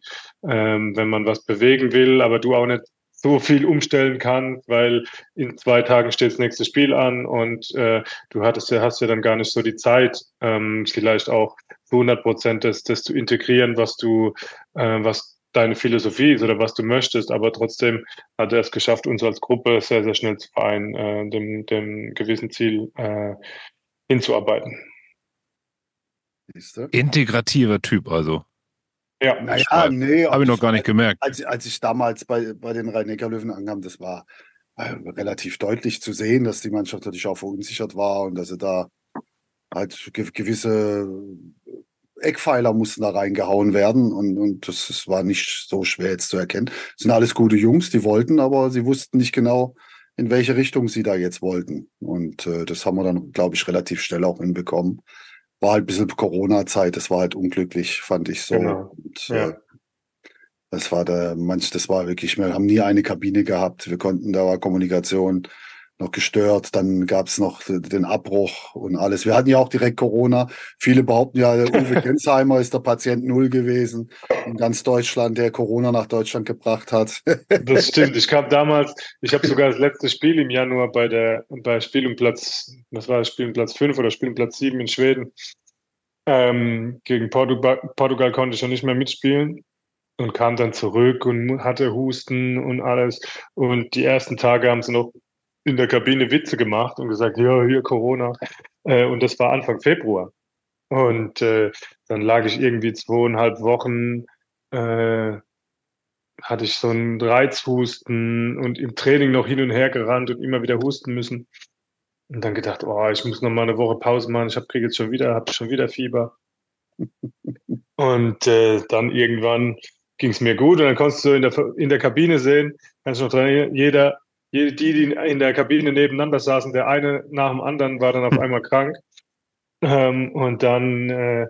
ähm, wenn man was bewegen will, aber du auch nicht so viel umstellen kann, weil in zwei Tagen steht das nächste Spiel an und äh, du hattest ja, hast ja dann gar nicht so die Zeit, ähm, vielleicht auch zu 100 Prozent das, das zu integrieren, was du, äh, was deine Philosophie ist oder was du möchtest, aber trotzdem hat er es geschafft, uns als Gruppe sehr, sehr schnell zu vereinen, äh, dem, dem gewissen Ziel äh, hinzuarbeiten. Integrativer Typ also. Ja, naja, nee. Habe ich noch gar nicht gemerkt. Als, als ich damals bei, bei den Rhein-Neckar-Löwen ankam, das war äh, relativ deutlich zu sehen, dass die Mannschaft natürlich auch verunsichert war und dass sie da halt gewisse Eckpfeiler mussten da reingehauen werden und, und das, das war nicht so schwer jetzt zu erkennen. Das sind alles gute Jungs, die wollten, aber sie wussten nicht genau, in welche Richtung sie da jetzt wollten. Und äh, das haben wir dann, glaube ich, relativ schnell auch hinbekommen. War halt ein bisschen Corona-Zeit, das war halt unglücklich, fand ich so. Genau. Und, Ja. äh, das war der, manch, das war wirklich, wir haben nie eine Kabine gehabt. Wir konnten, da war Kommunikation noch gestört. Dann gab's noch den Abbruch und alles. Wir hatten ja auch direkt Corona. Viele behaupten ja, der Uwe [laughs] Gensheimer ist der Patient Null gewesen in ganz Deutschland, der Corona nach Deutschland gebracht hat. [laughs] Das stimmt. Ich kam damals, ich habe sogar das letzte Spiel im Januar bei der bei Spiel um Platz, was war das Spiel um Platz 5 oder Spiel um Platz 7 in Schweden. Ähm, gegen Portugal, Portugal konnte ich schon nicht mehr mitspielen und kam dann zurück und hatte Husten und alles. Und die ersten Tage haben sie noch in der Kabine Witze gemacht und gesagt, ja, hier Corona. Äh, und das war Anfang Februar. Und äh, dann lag ich irgendwie zweieinhalb Wochen äh, hatte ich so einen Reizhusten und im Training noch hin und her gerannt und immer wieder husten müssen. Und dann gedacht, oh, ich muss noch mal eine Woche Pause machen. Ich hab, krieg jetzt schon wieder, habe schon wieder Fieber. Und äh, dann irgendwann ging es mir gut und dann konntest du in der, in der Kabine sehen, kannst du noch dran jeder, jede, die, die in der Kabine nebeneinander saßen, der eine nach dem anderen war dann auf einmal krank. Ähm, und dann äh,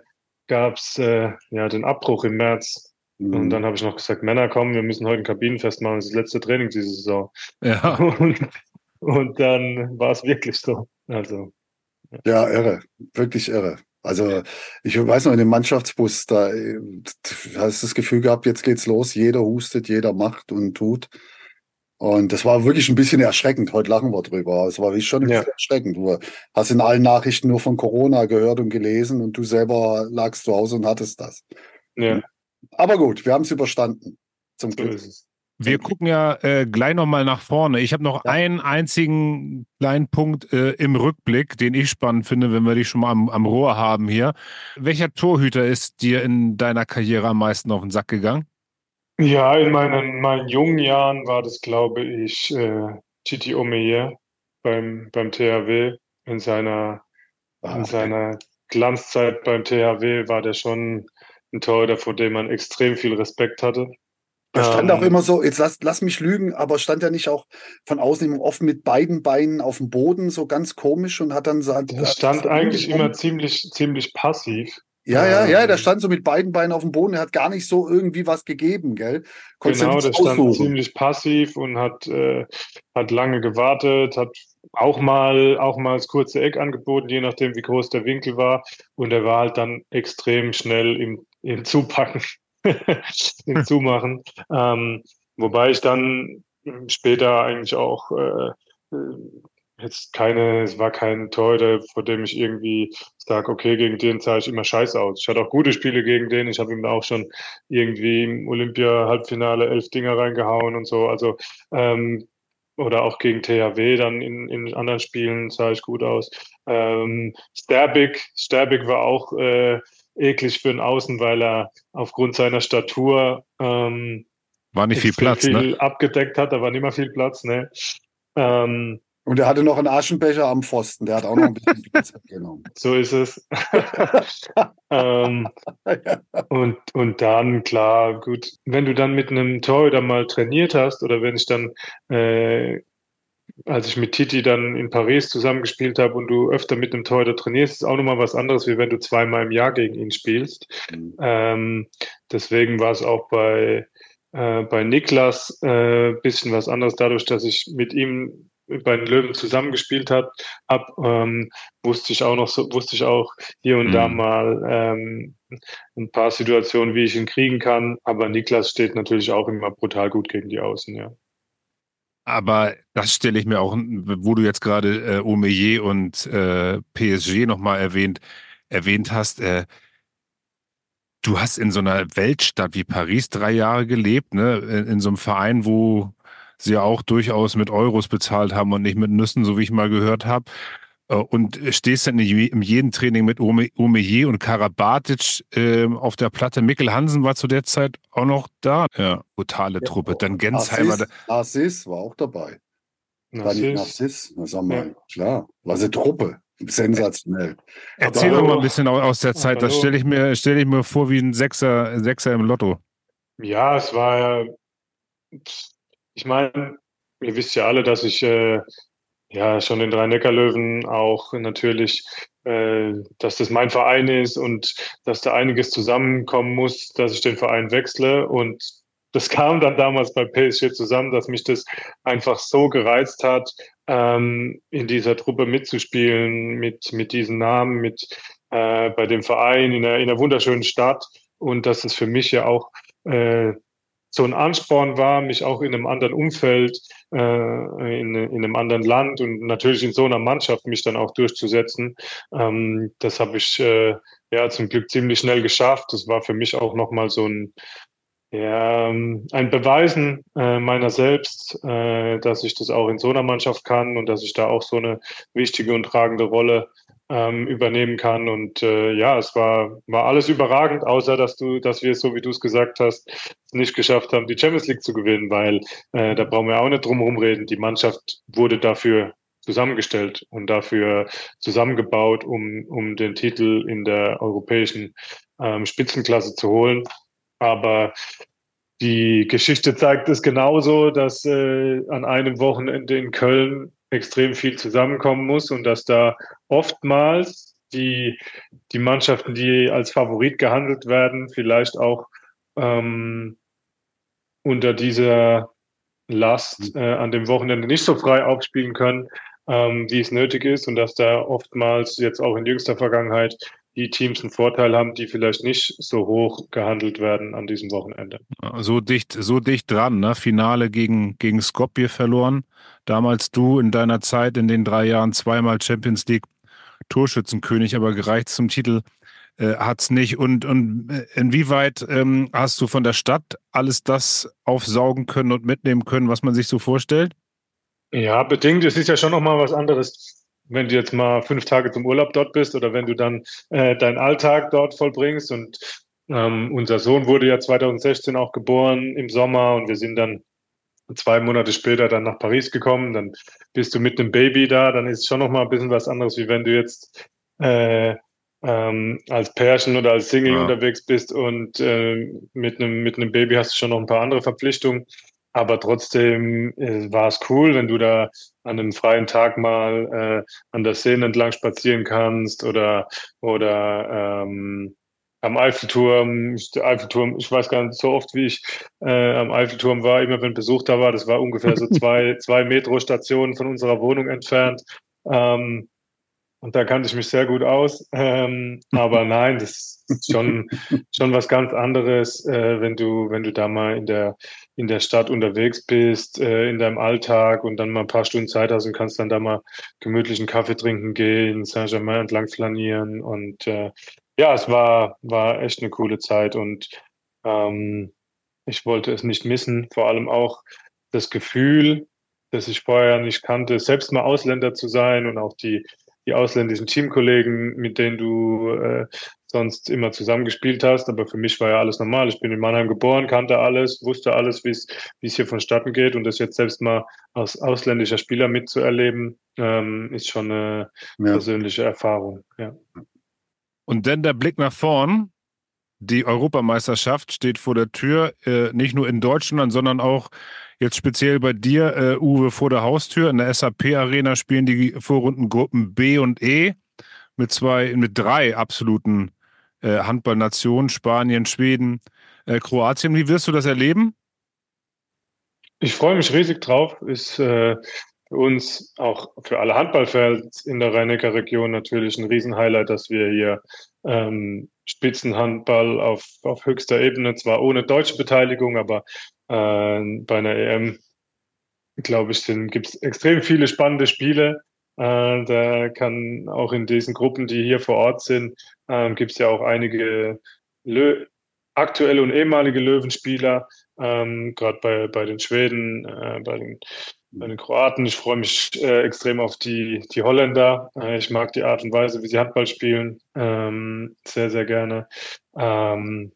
gab es äh, ja den Abbruch im März und dann habe ich noch gesagt, Männer kommen, wir müssen heute ein Kabinenfest machen, das ist das letzte Training diese Saison. Ja. [laughs] Und, und dann war es wirklich so. Also, Ja, irre. Wirklich irre. Also ich weiß noch, in dem Mannschaftsbus, da äh, hast du das Gefühl gehabt, jetzt geht's los, jeder hustet, jeder macht und tut. Und das war wirklich ein bisschen erschreckend. Heute lachen wir drüber. Es war wirklich schon ein Ja. bisschen erschreckend. Du hast in allen Nachrichten nur von Corona gehört und gelesen und du selber lagst zu Hause und hattest das. ja, Aber gut, wir haben es überstanden. Zum so Glück. ist es. Wir gucken ja äh, gleich nochmal nach vorne. Ich habe noch Ja. einen einzigen kleinen Punkt äh, im Rückblick, den ich spannend finde, wenn wir dich schon mal am, am Rohr haben hier. Welcher Torhüter ist dir in deiner Karriere am meisten auf den Sack gegangen? Ja, in meinen, meinen jungen Jahren war das, glaube ich, äh, Titi Omeyer beim, beim THW. In seiner, Ah, in seiner Glanzzeit beim THW war der schon ein Torhüter, vor dem man extrem viel Respekt hatte. Er stand Ähm, auch immer so, jetzt lass, lass mich lügen, aber stand er nicht auch von außen offen mit beiden Beinen auf dem Boden, so ganz komisch und hat dann so. Der stand eigentlich immer ziemlich, ziemlich passiv. Ja, ja, ja, der ähm, stand so mit beiden Beinen auf dem Boden, er hat gar nicht so irgendwie was gegeben, gell? Konntest Genau, der stand aussuchen. ziemlich passiv und hat, äh, hat lange gewartet, hat auch mal, auch mal das kurze Eck angeboten, je nachdem, wie groß der Winkel war. Und er war halt dann extrem schnell im, im Zupacken, [laughs] im Zumachen. Ähm, wobei ich dann später eigentlich auch äh, äh, jetzt keine, es war kein Torhüter, vor dem ich irgendwie sage, okay, gegen den sah ich immer scheiße aus. Ich hatte auch gute Spiele gegen den. Ich habe ihm auch schon irgendwie im Olympia-Halbfinale elf Dinger reingehauen und so. Also ähm, oder auch gegen THW dann in, in anderen Spielen sah ich gut aus. Ähm, Sterbik, Sterbik war auch äh, eklig für den Außen, weil er aufgrund seiner Statur ähm, War nicht viel Platz, viel ne? abgedeckt hat, da war nicht mehr viel Platz, ne? Ähm, Und er hatte noch einen Aschenbecher am Pfosten, der hat auch noch ein bisschen [laughs] Platz genommen. so ist es. [laughs] ähm, und, und dann, klar, gut, wenn du dann mit einem Torhüter mal trainiert hast oder wenn ich dann, äh, als ich mit Titi dann in Paris zusammengespielt habe und du öfter mit einem Torhüter trainierst, ist auch nochmal was anderes, wie wenn du zweimal im Jahr gegen ihn spielst. Mhm. Ähm, deswegen war es auch bei, äh, bei Niklas äh, bisschen was anderes, dadurch, dass ich mit ihm bei den Löwen zusammengespielt hat, hab, ähm, wusste ich auch noch so, wusste ich auch hier und da Mhm. mal ähm, ein paar Situationen, wie ich ihn kriegen kann. Aber Niklas steht natürlich auch immer brutal gut gegen die Außen, ja. Aber das stelle ich mir auch, wo du jetzt gerade äh, Omeyer und äh, PSG nochmal erwähnt, erwähnt hast, äh, du hast in so einer Weltstadt wie Paris drei Jahre gelebt, ne? In, in so einem Verein, wo sie ja auch durchaus mit Euros bezahlt haben und nicht mit Nüssen, so wie ich mal gehört habe. Äh, Und stehst dann in je- in jedem Training mit Ome- Omeyer und Karabatic äh, auf der Platte. Mikkel Hansen war zu der Zeit auch noch da. Ja, brutale Truppe. Dann Gensheimer. Narciss, Narciss war auch dabei. War nicht Narciss. Narciss? Na, sag mal, Ja. klar. War sie Truppe. sensationell. Erzähl doch mal ein bisschen aus der Zeit. Das stelle ich mir, stelle ich mir vor wie ein Sechser, Sechser im Lotto. Ja, es war, ich meine, ihr wisst ja alle, dass ich äh, ja schon den Rhein-Neckar-Löwen auch natürlich, äh, dass das mein Verein ist und dass da einiges zusammenkommen muss, dass ich den Verein wechsle. Und das [laughs] kam dann damals bei PSG zusammen, dass mich das einfach so gereizt hat, ähm, in dieser Truppe mitzuspielen, mit, mit diesen Namen, mit äh, bei dem Verein in einer, in einer wunderschönen Stadt. Und dass es für mich ja auch äh, so ein Ansporn war, mich auch in einem anderen Umfeld, äh, in, in einem anderen Land und natürlich in so einer Mannschaft mich dann auch durchzusetzen. Ähm, das habe ich äh, ja zum Glück ziemlich schnell geschafft. Das war für mich auch nochmal so ein, ja, ein Beweisen äh, meiner selbst, äh, dass ich das auch in so einer Mannschaft kann und dass ich da auch so eine wichtige und tragende Rolle ähm, übernehmen kann. Und äh, ja, es war, war alles überragend, außer dass du, dass wir es, so wie du es gesagt hast, nicht geschafft haben, die Champions League zu gewinnen, weil äh, da brauchen wir auch nicht drum reden. Die Mannschaft wurde dafür zusammengestellt und dafür zusammengebaut, um, um den Titel in der europäischen ähm, Spitzenklasse zu holen. Aber die Geschichte zeigt es genauso, dass äh, an einem Wochenende in Köln extrem viel zusammenkommen muss und dass da oftmals die, die Mannschaften, die als Favorit gehandelt werden, vielleicht auch ähm, unter dieser Last äh, an dem Wochenende nicht so frei aufspielen können, ähm, wie es nötig ist und dass da oftmals jetzt auch in jüngster Vergangenheit die Teams einen Vorteil haben, die vielleicht nicht so hoch gehandelt werden an diesem Wochenende. So dicht, so dicht dran, ne? Finale gegen, gegen Skopje verloren. Damals du in deiner Zeit in den drei Jahren zweimal Champions League Torschützenkönig, aber gereicht zum Titel äh, hat es nicht. Und, und äh, inwieweit ähm, hast du von der Stadt alles das aufsaugen können und mitnehmen können, was man sich so vorstellt? Ja, bedingt. Es ist ja schon nochmal was anderes wenn du jetzt mal fünf Tage zum Urlaub dort bist oder wenn du dann äh, deinen Alltag dort vollbringst. Und ähm, unser Sohn wurde ja 2016 auch geboren im Sommer und wir sind dann zwei Monate später dann nach Paris gekommen. Dann bist du mit einem Baby da, dann ist es schon noch mal ein bisschen was anderes, wie wenn du jetzt äh, ähm, als Pärchen oder als Single ja. unterwegs bist und äh, mit einem mit einem Baby hast du schon noch ein paar andere Verpflichtungen. Aber trotzdem äh, war es cool, wenn du da an einem freien Tag mal äh, an der Szene entlang spazieren kannst oder, oder ähm, am Eiffelturm. Eiffelturm, ich weiß gar nicht so oft, wie ich äh, am Eiffelturm war, immer wenn Besuch da war. Das war ungefähr so [laughs] zwei, zwei Metro-Stationen von unserer Wohnung entfernt. Ähm, und da kannte ich mich sehr gut aus. Ähm, aber nein, das ist schon, [laughs] schon was ganz anderes, äh, wenn du, wenn du da mal in der, in der Stadt unterwegs bist, äh, in deinem Alltag und dann mal ein paar Stunden Zeit hast und kannst dann da mal gemütlichen Kaffee trinken gehen, Saint-Germain entlang flanieren und äh, ja, es war, war echt eine coole Zeit und ähm, ich wollte es nicht missen, vor allem auch das Gefühl, das ich vorher nicht kannte, selbst mal Ausländer zu sein und auch die, die ausländischen Teamkollegen, mit denen du äh, sonst immer zusammengespielt hast. Aber für mich war ja alles normal. Ich bin in Mannheim geboren, kannte alles, wusste alles, wie es hier vonstatten geht. Und das jetzt selbst mal als ausländischer Spieler mitzuerleben, ähm, ist schon eine ja. persönliche Erfahrung. Ja. Und dann der Blick nach vorn. Die Europameisterschaft steht vor der Tür, äh, nicht nur in Deutschland, sondern auch jetzt speziell bei dir, äh, Uwe, vor der Haustür. In der SAP-Arena spielen die Vorrundengruppen B und E mit zwei, mit drei absoluten äh, Handballnationen, Spanien, Schweden, äh, Kroatien. Wie wirst du das erleben? Ich freue mich riesig drauf. Ist äh, für uns auch für alle Handballfans in der rhein region natürlich ein Riesenhighlight, dass wir hier ähm, Spitzenhandball auf, auf höchster Ebene, zwar ohne deutsche Beteiligung, aber äh, bei einer EM, glaube ich, gibt es extrem viele spannende Spiele. Äh, da kann auch in diesen Gruppen, die hier vor Ort sind, äh, gibt es ja auch einige Lö aktuelle und ehemalige Löwenspieler, ähm, gerade bei, bei den Schweden, äh, bei, den, den Kroaten. Ich freue mich äh, extrem auf die, die Holländer. Äh, ich mag die Art und Weise, wie sie Handball spielen, ähm, sehr, sehr gerne. Ähm,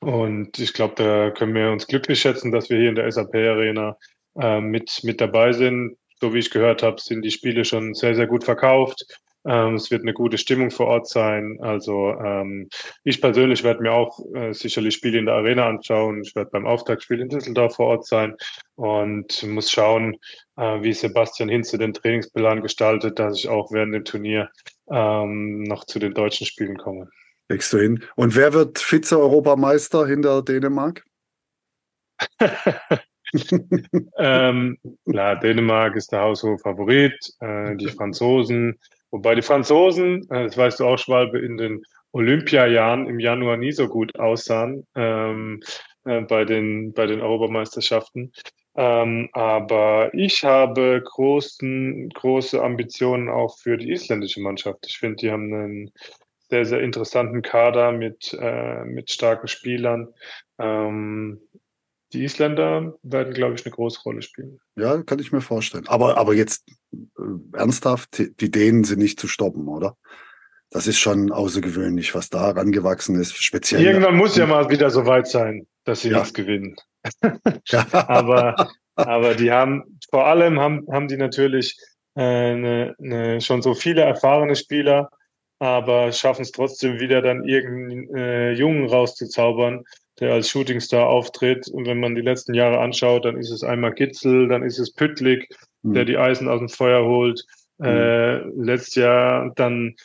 und ich glaube, da können wir uns glücklich schätzen, dass wir hier in der SAP-Arena äh, mit, mit dabei sind so wie ich gehört habe, sind die Spiele schon sehr, sehr gut verkauft. Ähm, es wird eine gute Stimmung vor Ort sein. Also ähm, ich persönlich werde mir auch äh, sicherlich Spiele in der Arena anschauen. Ich werde beim Auftaktspiel in Düsseldorf vor Ort sein und muss schauen, äh, wie Sebastian Hinze den Trainingsplan gestaltet, dass ich auch während dem Turnier ähm, noch zu den deutschen Spielen komme. Legst du hin. Und wer wird Vize-Europameister hinter Dänemark? [laughs] ähm, klar, Dänemark ist der haushohe Favorit, äh, die Franzosen, wobei die Franzosen, äh, das weißt du auch, Schwalbe, in den Olympiajahren im Januar nie so gut aussahen ähm, äh, bei, den, bei den Europameisterschaften. Ähm, aber ich habe großen, große Ambitionen auch für die isländische Mannschaft. Ich finde, die haben einen sehr, sehr interessanten Kader mit, äh, mit starken Spielern. Ähm, die Isländer werden, glaube ich, eine große Rolle spielen. Ja, kann ich mir vorstellen. Aber, aber jetzt äh, ernsthaft, die Dänen sind nicht zu stoppen, oder? Das ist schon außergewöhnlich, was da rangewachsen ist. Speziell. Irgendwann muss ja mal wieder so weit sein, dass sie ja. nichts gewinnen. [laughs] aber, aber die haben, vor allem haben, haben die natürlich äh, eine, eine, schon so viele erfahrene Spieler, aber schaffen es trotzdem wieder dann irgendeinen äh, Jungen rauszuzaubern, der als Shootingstar auftritt. Und wenn man die letzten Jahre anschaut, dann ist es einmal Gitzel, dann ist es Püttlik, mhm. der die Eisen aus dem Feuer holt. Mhm. Äh, letztes Jahr dann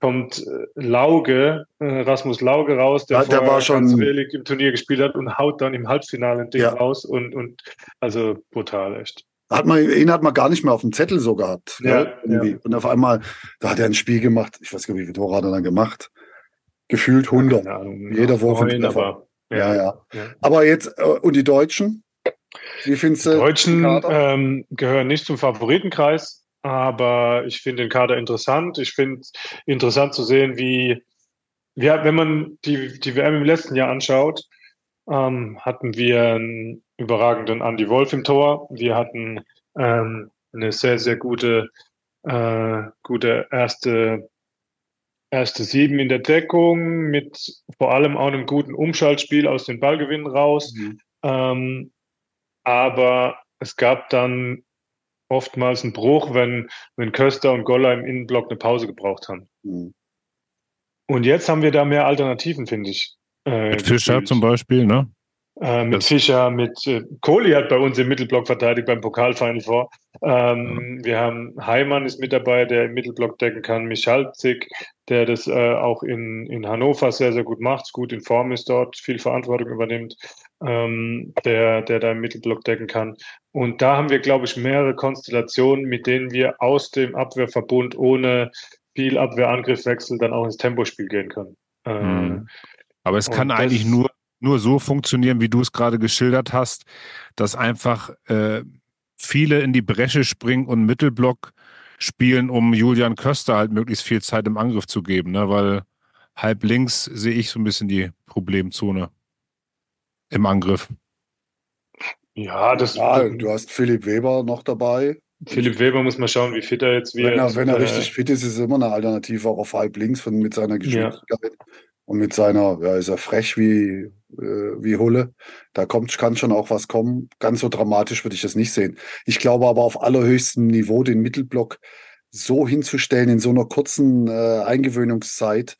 kommt äh, Lauge, äh, Rasmus Lauge raus, der, ja, der war schon ganz wenig im Turnier gespielt hat und haut dann im Halbfinale ein Ding ja. raus und, und also brutal, echt. Hat man, ihn hat man gar nicht mehr auf dem Zettel so gehabt. Ja, ja. Und auf einmal, da hat er ein Spiel gemacht. Ich weiß gar nicht, wie viele Tore hat er dann gemacht. Gefühlt 100. Ahnung, Jeder Wurf. Aber, ja, ja, Aber jetzt, äh, und die Deutschen? Wie findest du? Die Deutschen ähm, gehören nicht zum Favoritenkreis, aber ich finde den Kader interessant. Ich finde interessant zu sehen, wie, wie wenn man die, die WM im letzten Jahr anschaut, ähm, hatten wir einen überragenden Andy Wolf im Tor. Wir hatten ähm, eine sehr, sehr gute, äh, gute erste, erste Sieben in der Deckung mit vor allem auch einem guten Umschaltspiel aus den Ballgewinnen raus. Mhm. Ähm, aber es gab dann oftmals einen Bruch, wenn, wenn Köster und Goller im Innenblock eine Pause gebraucht haben. Mhm. Und jetzt haben wir da mehr Alternativen, finde ich. Äh, mit Fischer gespielt. zum Beispiel, ne? Äh, mit das Fischer, mit äh, Kohli hat bei uns im Mittelblock verteidigt beim Pokalfinal vor. Ähm, ja. Wir haben Heimann ist mit dabei, der im Mittelblock decken kann. Michalzik, der das äh, auch in, in Hannover sehr, sehr gut macht, gut in Form ist dort, viel Verantwortung übernimmt, ähm, der, der da im Mittelblock decken kann. Und da haben wir, glaube ich, mehrere Konstellationen, mit denen wir aus dem Abwehrverbund ohne viel Abwehrangriffswechsel dann auch ins Tempospiel gehen können. Ähm, mhm. Aber es kann eigentlich nur, nur so funktionieren, wie du es gerade geschildert hast, dass einfach äh, viele in die Bresche springen und Mittelblock spielen, um Julian Köster halt möglichst viel Zeit im Angriff zu geben, ne? weil halb links sehe ich so ein bisschen die Problemzone im Angriff. Ja, das. Ja, du hast Philipp Weber noch dabei. Philipp Weber muss mal schauen, wie fit er jetzt wird. Wenn er, wenn er äh, richtig fit ist, ist es immer eine Alternative auch auf halb links von, mit seiner Geschwindigkeit. Ja. Und mit seiner, ja, ist er frech wie, äh, wie Hulle. Da kommt, kann schon auch was kommen. Ganz so dramatisch würde ich das nicht sehen. Ich glaube aber auf allerhöchstem Niveau den Mittelblock so hinzustellen in so einer kurzen äh, Eingewöhnungszeit,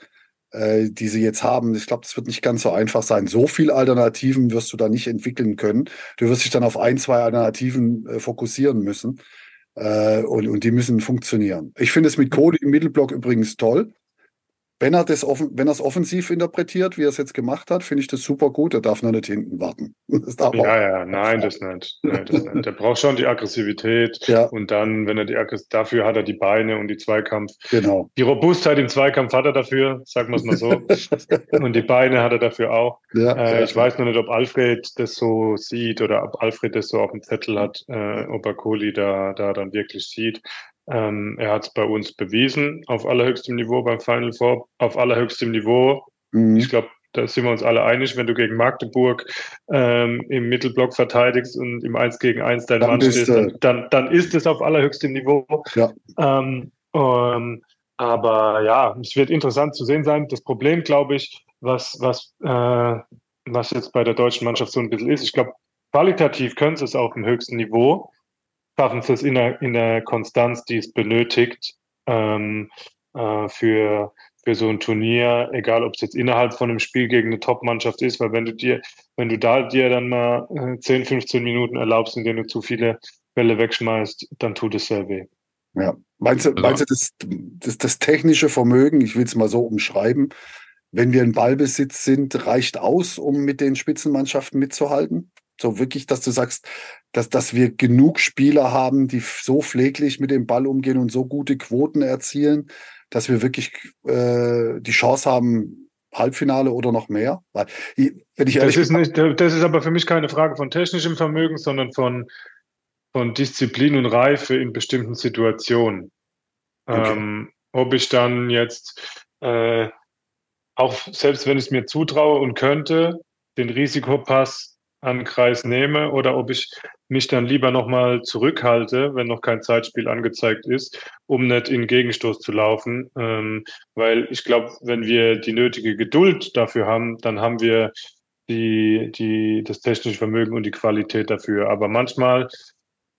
äh, die sie jetzt haben. Ich glaube, das wird nicht ganz so einfach sein. So viele Alternativen wirst du da nicht entwickeln können. Du wirst dich dann auf ein, zwei Alternativen äh, fokussieren müssen. Äh, und, und die müssen funktionieren. Ich finde es mit Cody im Mittelblock übrigens toll. Wenn er das offen, wenn er es offensiv interpretiert, wie er es jetzt gemacht hat, finde ich das super gut. Er darf nur nicht hinten warten. [laughs] ja, ja, nein, das nicht. Nein, das nicht. Der braucht schon die Aggressivität. Ja. Und dann, wenn er die Aggressivität, dafür hat er die Beine und die Zweikampf. Genau. Die Robustheit im Zweikampf hat er dafür, sagen wir es mal so. [laughs] und die Beine hat er dafür auch. Ja, äh, ja, ich weiß noch nicht, ob Alfred das so sieht oder ob Alfred das so auf dem Zettel hat, äh, ob er Kohli da, da dann wirklich sieht. Ähm, er hat es bei uns bewiesen, auf allerhöchstem Niveau beim Final Four, auf allerhöchstem Niveau. Mhm. Ich glaube, da sind wir uns alle einig, wenn du gegen Magdeburg ähm, im Mittelblock verteidigst und im 1 gegen 1 dein dann Mann stehst, dann, dann, ist es auf allerhöchstem Niveau. Ja. Ähm, ähm, aber ja, es wird interessant zu sehen sein. Das Problem, glaube ich, was, was, äh, was jetzt bei der deutschen Mannschaft so ein bisschen ist, ich glaube, qualitativ können sie es auf dem höchsten Niveau schaffen es in der, in der Konstanz, die es benötigt, ähm, äh, für, für so ein Turnier, egal ob es jetzt innerhalb von einem Spiel gegen eine Top-Mannschaft ist, weil wenn du dir, wenn du da dir dann mal 10, 15 Minuten erlaubst, in denen du zu viele Bälle wegschmeißt, dann tut es sehr weh. Ja, meinst du, also meinst du das, das, das technische Vermögen, ich will es mal so umschreiben, wenn wir in Ballbesitz sind, reicht aus, um mit den Spitzenmannschaften mitzuhalten? So wirklich, dass du sagst, dass, dass wir genug Spieler haben, die so pfleglich mit dem Ball umgehen und so gute Quoten erzielen, dass wir wirklich äh, die Chance haben, Halbfinale oder noch mehr? Weil, wenn ich das, ist nicht, das ist aber für mich keine Frage von technischem Vermögen, sondern von, von Disziplin und Reife in bestimmten Situationen. Okay. Ähm, ob ich dann jetzt äh, auch selbst wenn ich es mir zutraue und könnte, den Risikopass an Kreis nehme oder ob ich mich dann lieber nochmal zurückhalte, wenn noch kein Zeitspiel angezeigt ist, um nicht in Gegenstoß zu laufen. Ähm, weil ich glaube, wenn wir die nötige Geduld dafür haben, dann haben wir die, die, das technische Vermögen und die Qualität dafür. Aber manchmal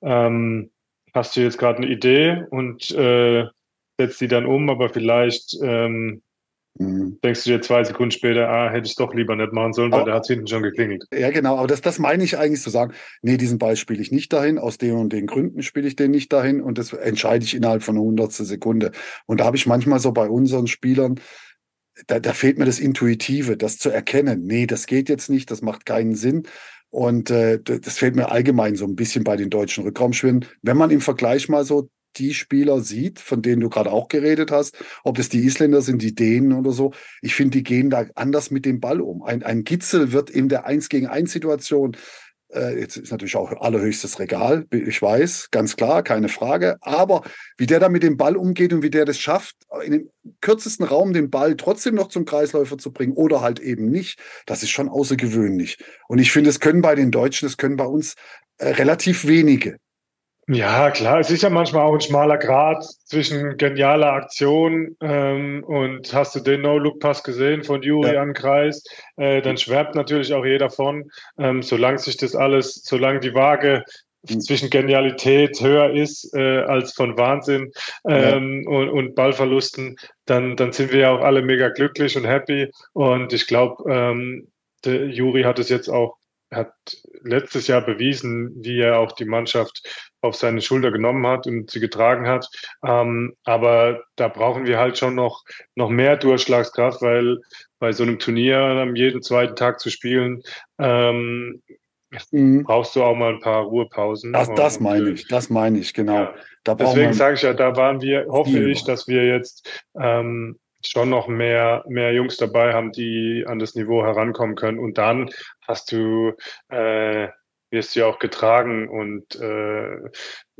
ähm, hast du jetzt gerade eine Idee und äh, setzt die dann um, aber vielleicht ähm, Mhm. Denkst du dir zwei Sekunden später, ah, hätte ich doch lieber nicht machen sollen, weil oh, da hat es hinten schon geklingelt. Ja, genau, aber das, das meine ich eigentlich zu sagen, nee, diesen Ball spiele ich nicht dahin, aus den und den Gründen spiele ich den nicht dahin und das entscheide ich innerhalb von einer hundertstel Sekunde. Und da habe ich manchmal so bei unseren Spielern, da, da fehlt mir das Intuitive, das zu erkennen. Nee, das geht jetzt nicht, das macht keinen Sinn. Und äh, das fehlt mir allgemein so ein bisschen bei den deutschen Rückraumschwimmen. Wenn man im Vergleich mal so die Spieler sieht, von denen du gerade auch geredet hast, ob es die Isländer sind, die Dänen oder so. Ich finde, die gehen da anders mit dem Ball um. Ein, ein Gitzel wird in der 1 gegen 1 Situation äh, jetzt ist natürlich auch allerhöchstes Regal, ich weiß, ganz klar, keine Frage. Aber wie der da mit dem Ball umgeht und wie der das schafft, in dem kürzesten Raum den Ball trotzdem noch zum Kreisläufer zu bringen oder halt eben nicht, das ist schon außergewöhnlich. Und ich finde, es können bei den Deutschen, es können bei uns äh, relativ wenige. Ja, klar, es ist ja manchmal auch ein schmaler Grad zwischen genialer Aktion ähm, und hast du den No-Look-Pass gesehen von Juri ja. an Kreis, äh, dann schwärmt natürlich auch jeder von, ähm, solange sich das alles, solange die Waage mhm. zwischen Genialität höher ist äh, als von Wahnsinn ähm, ja. und, und, Ballverlusten, dann, dann sind wir ja auch alle mega glücklich und happy. Und ich glaube, ähm, Juri hat es jetzt auch hat letztes Jahr bewiesen, wie er auch die Mannschaft auf seine Schulter genommen hat und sie getragen hat. Ähm, aber da brauchen wir halt schon noch, noch mehr Durchschlagskraft, weil bei so einem Turnier am jeden zweiten Tag zu spielen, ähm, mhm. brauchst du auch mal ein paar Ruhepausen. Das, das meine ich, das meine ich, genau. Ja. Deswegen sage ich ja, da waren wir, hoffe ich, dass wir jetzt ähm, schon noch mehr, mehr Jungs dabei haben, die an das Niveau herankommen können. Und dann hast du, äh, wirst du ja auch getragen. Und äh,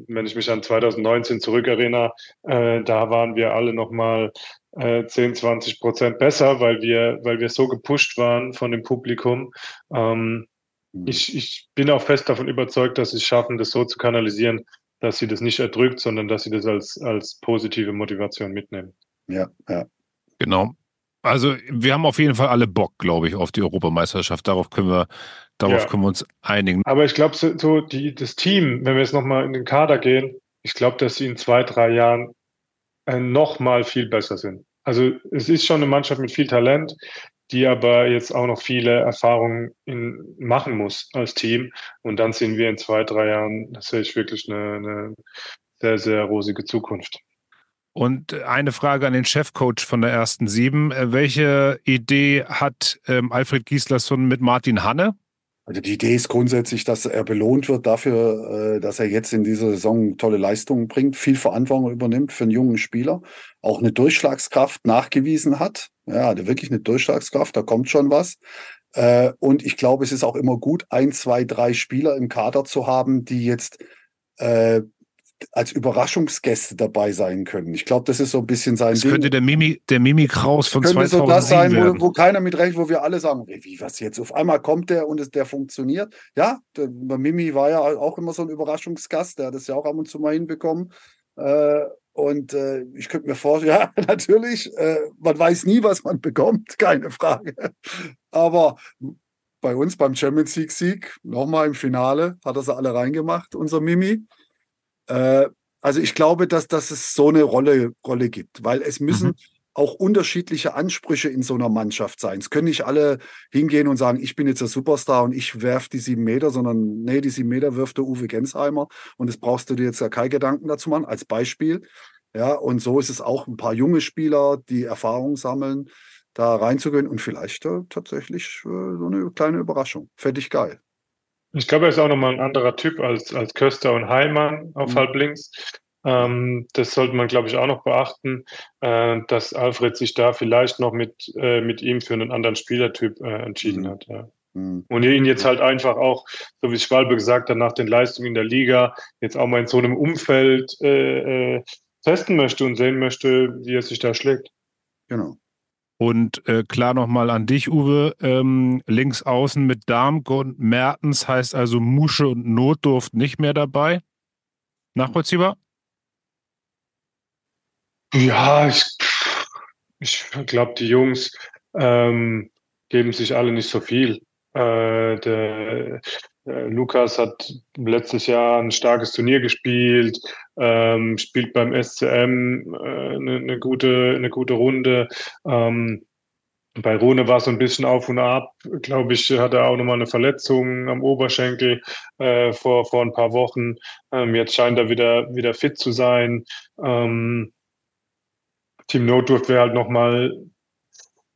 wenn ich mich an 2019 zurückerinnere, äh, da waren wir alle nochmal äh, 10, 20 Prozent besser, weil wir, weil wir so gepusht waren von dem Publikum. Ähm, mhm. ich, ich bin auch fest davon überzeugt, dass sie es schaffen, das so zu kanalisieren, dass sie das nicht erdrückt, sondern dass sie das als, als positive Motivation mitnehmen. Ja, ja. Genau. Also wir haben auf jeden Fall alle Bock, glaube ich, auf die Europameisterschaft. Darauf können wir, darauf ja. können wir uns einigen. Aber ich glaube, so, so die, das Team, wenn wir jetzt nochmal in den Kader gehen, ich glaube, dass sie in zwei, drei Jahren äh, nochmal viel besser sind. Also es ist schon eine Mannschaft mit viel Talent, die aber jetzt auch noch viele Erfahrungen in, machen muss als Team. Und dann sind wir in zwei, drei Jahren, das sehe ich wirklich eine, eine sehr, sehr rosige Zukunft. Und eine Frage an den Chefcoach von der ersten sieben. Äh, welche Idee hat ähm, Alfred Gislason mit Martin Hanne? Also die Idee ist grundsätzlich, dass er belohnt wird dafür, äh, dass er jetzt in dieser Saison tolle Leistungen bringt, viel Verantwortung übernimmt für einen jungen Spieler, auch eine Durchschlagskraft nachgewiesen hat. Ja, der wirklich eine Durchschlagskraft, da kommt schon was. Äh, und ich glaube, es ist auch immer gut, ein, zwei, drei Spieler im Kader zu haben, die jetzt als Überraschungsgäste dabei sein können. Ich glaube, das ist so ein bisschen sein das Ding. könnte der Mimi, der Mimi Kraus von könnte 2007 so das sein, wo, wo, keiner mit recht, wo wir alle sagen, wie was jetzt? Auf einmal kommt der und es, der funktioniert. Ja, der, Mimi war ja auch immer so ein Überraschungsgast, der hat das ja auch ab und zu mal hinbekommen. Äh, und äh, ich könnte mir vorstellen, [laughs] ja, natürlich, äh, man weiß nie, was man bekommt, [laughs] keine Frage. Aber bei uns beim Champions League Sieg, nochmal im Finale, hat er sie alle reingemacht, unser Mimi. Äh, Also ich glaube, dass, dass es so eine Rolle, Rolle gibt, weil es müssen mhm. auch unterschiedliche Ansprüche in so einer Mannschaft sein. Es können nicht alle hingehen und sagen, ich bin jetzt der Superstar und ich werfe die sieben Meter, sondern nee, die sieben Meter wirft der Uwe Gensheimer und das brauchst du dir jetzt ja keine Gedanken dazu machen, als Beispiel. Ja, und so ist es auch ein paar junge Spieler, die Erfahrung sammeln, da reinzugehen und vielleicht äh, tatsächlich äh, so eine kleine Überraschung. Fände ich geil. Ich glaube, er ist auch nochmal ein anderer Typ als, als Köster und Heimann auf mhm. halb links. Ähm, das sollte man, glaube ich, auch noch beachten, äh, dass Alfred sich da vielleicht noch mit, äh, mit ihm für einen anderen Spielertyp äh, entschieden mhm. hat. Ja. Mhm. Und ihn jetzt halt einfach auch, so wie Schwalbe gesagt hat, nach den Leistungen in der Liga, jetzt auch mal in so einem Umfeld äh, äh, testen möchte und sehen möchte, wie er sich da schlägt. Genau. Und äh, klar nochmal an dich, Uwe. Ähm, links außen mit Darmke und Mertens heißt also Musche und Notdurft nicht mehr dabei. Nachvollziehbar? Ja, ich, ich glaube, die Jungs ähm, geben sich alle nicht so viel. Äh, der, Lukas hat letztes Jahr ein starkes Turnier gespielt, ähm, spielt beim SCM äh, eine, eine, gute, eine gute Runde. Ähm, bei Rune war es so ein bisschen auf und ab. Glaube ich, hat er auch nochmal eine Verletzung am Oberschenkel äh, vor, vor ein paar Wochen. Ähm, jetzt scheint er wieder, wieder fit zu sein. Ähm, Team Notdurft wäre halt nochmal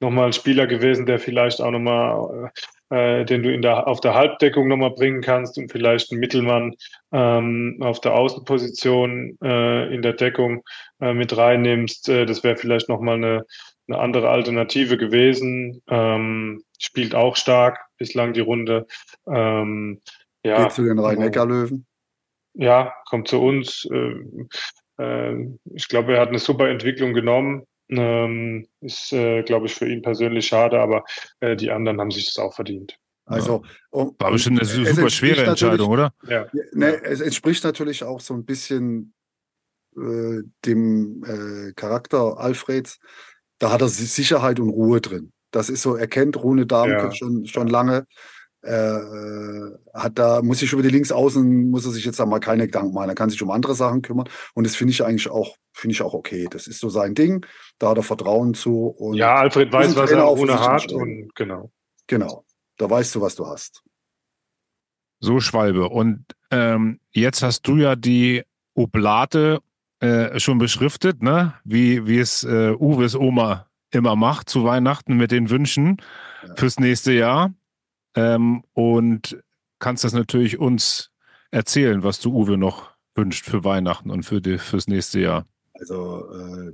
noch ein Spieler gewesen, der vielleicht auch nochmal äh, den du in der, auf der Halbdeckung nochmal bringen kannst und vielleicht einen Mittelmann ähm, auf der Außenposition äh, in der Deckung äh, mit reinnimmst. Äh, das wäre vielleicht nochmal eine, eine andere Alternative gewesen. Ähm, spielt auch stark bislang die Runde. Ähm, ja, Geht zu den Rhein-Neckar-Löwen? Ja, kommt zu uns. Äh, äh, ich glaube, er hat eine super Entwicklung genommen. Ähm, ist, äh, glaube ich, für ihn persönlich schade, aber äh, die anderen haben sich das auch verdient. Also um, war bestimmt eine super schwere Entscheidung, oder? Ja. Ne, es entspricht natürlich auch so ein bisschen äh, dem äh, Charakter Alfreds. Da hat er Sicherheit und Ruhe drin. Das ist so, er kennt Rune Darmke ja. schon, schon lange. Äh, hat da, muss sich über die Linksaußen, muss er sich jetzt da mal keine Gedanken machen. Er kann sich um andere Sachen kümmern. Und das finde ich eigentlich auch, finde ich auch okay. Das ist so sein Ding. Da hat er Vertrauen zu. Und ja, Alfred weiß, was er ohne hat und genau. Genau. Da weißt du, was du hast. So, Schwalbe. Und ähm, jetzt hast du ja die Oblate äh, schon beschriftet, ne? Wie, wie es äh, Uwes Oma immer macht zu Weihnachten mit den Wünschen ja. fürs nächste Jahr. Ähm, und kannst das natürlich uns erzählen, was du Uwe noch wünscht für Weihnachten und für die, fürs nächste Jahr. Also äh,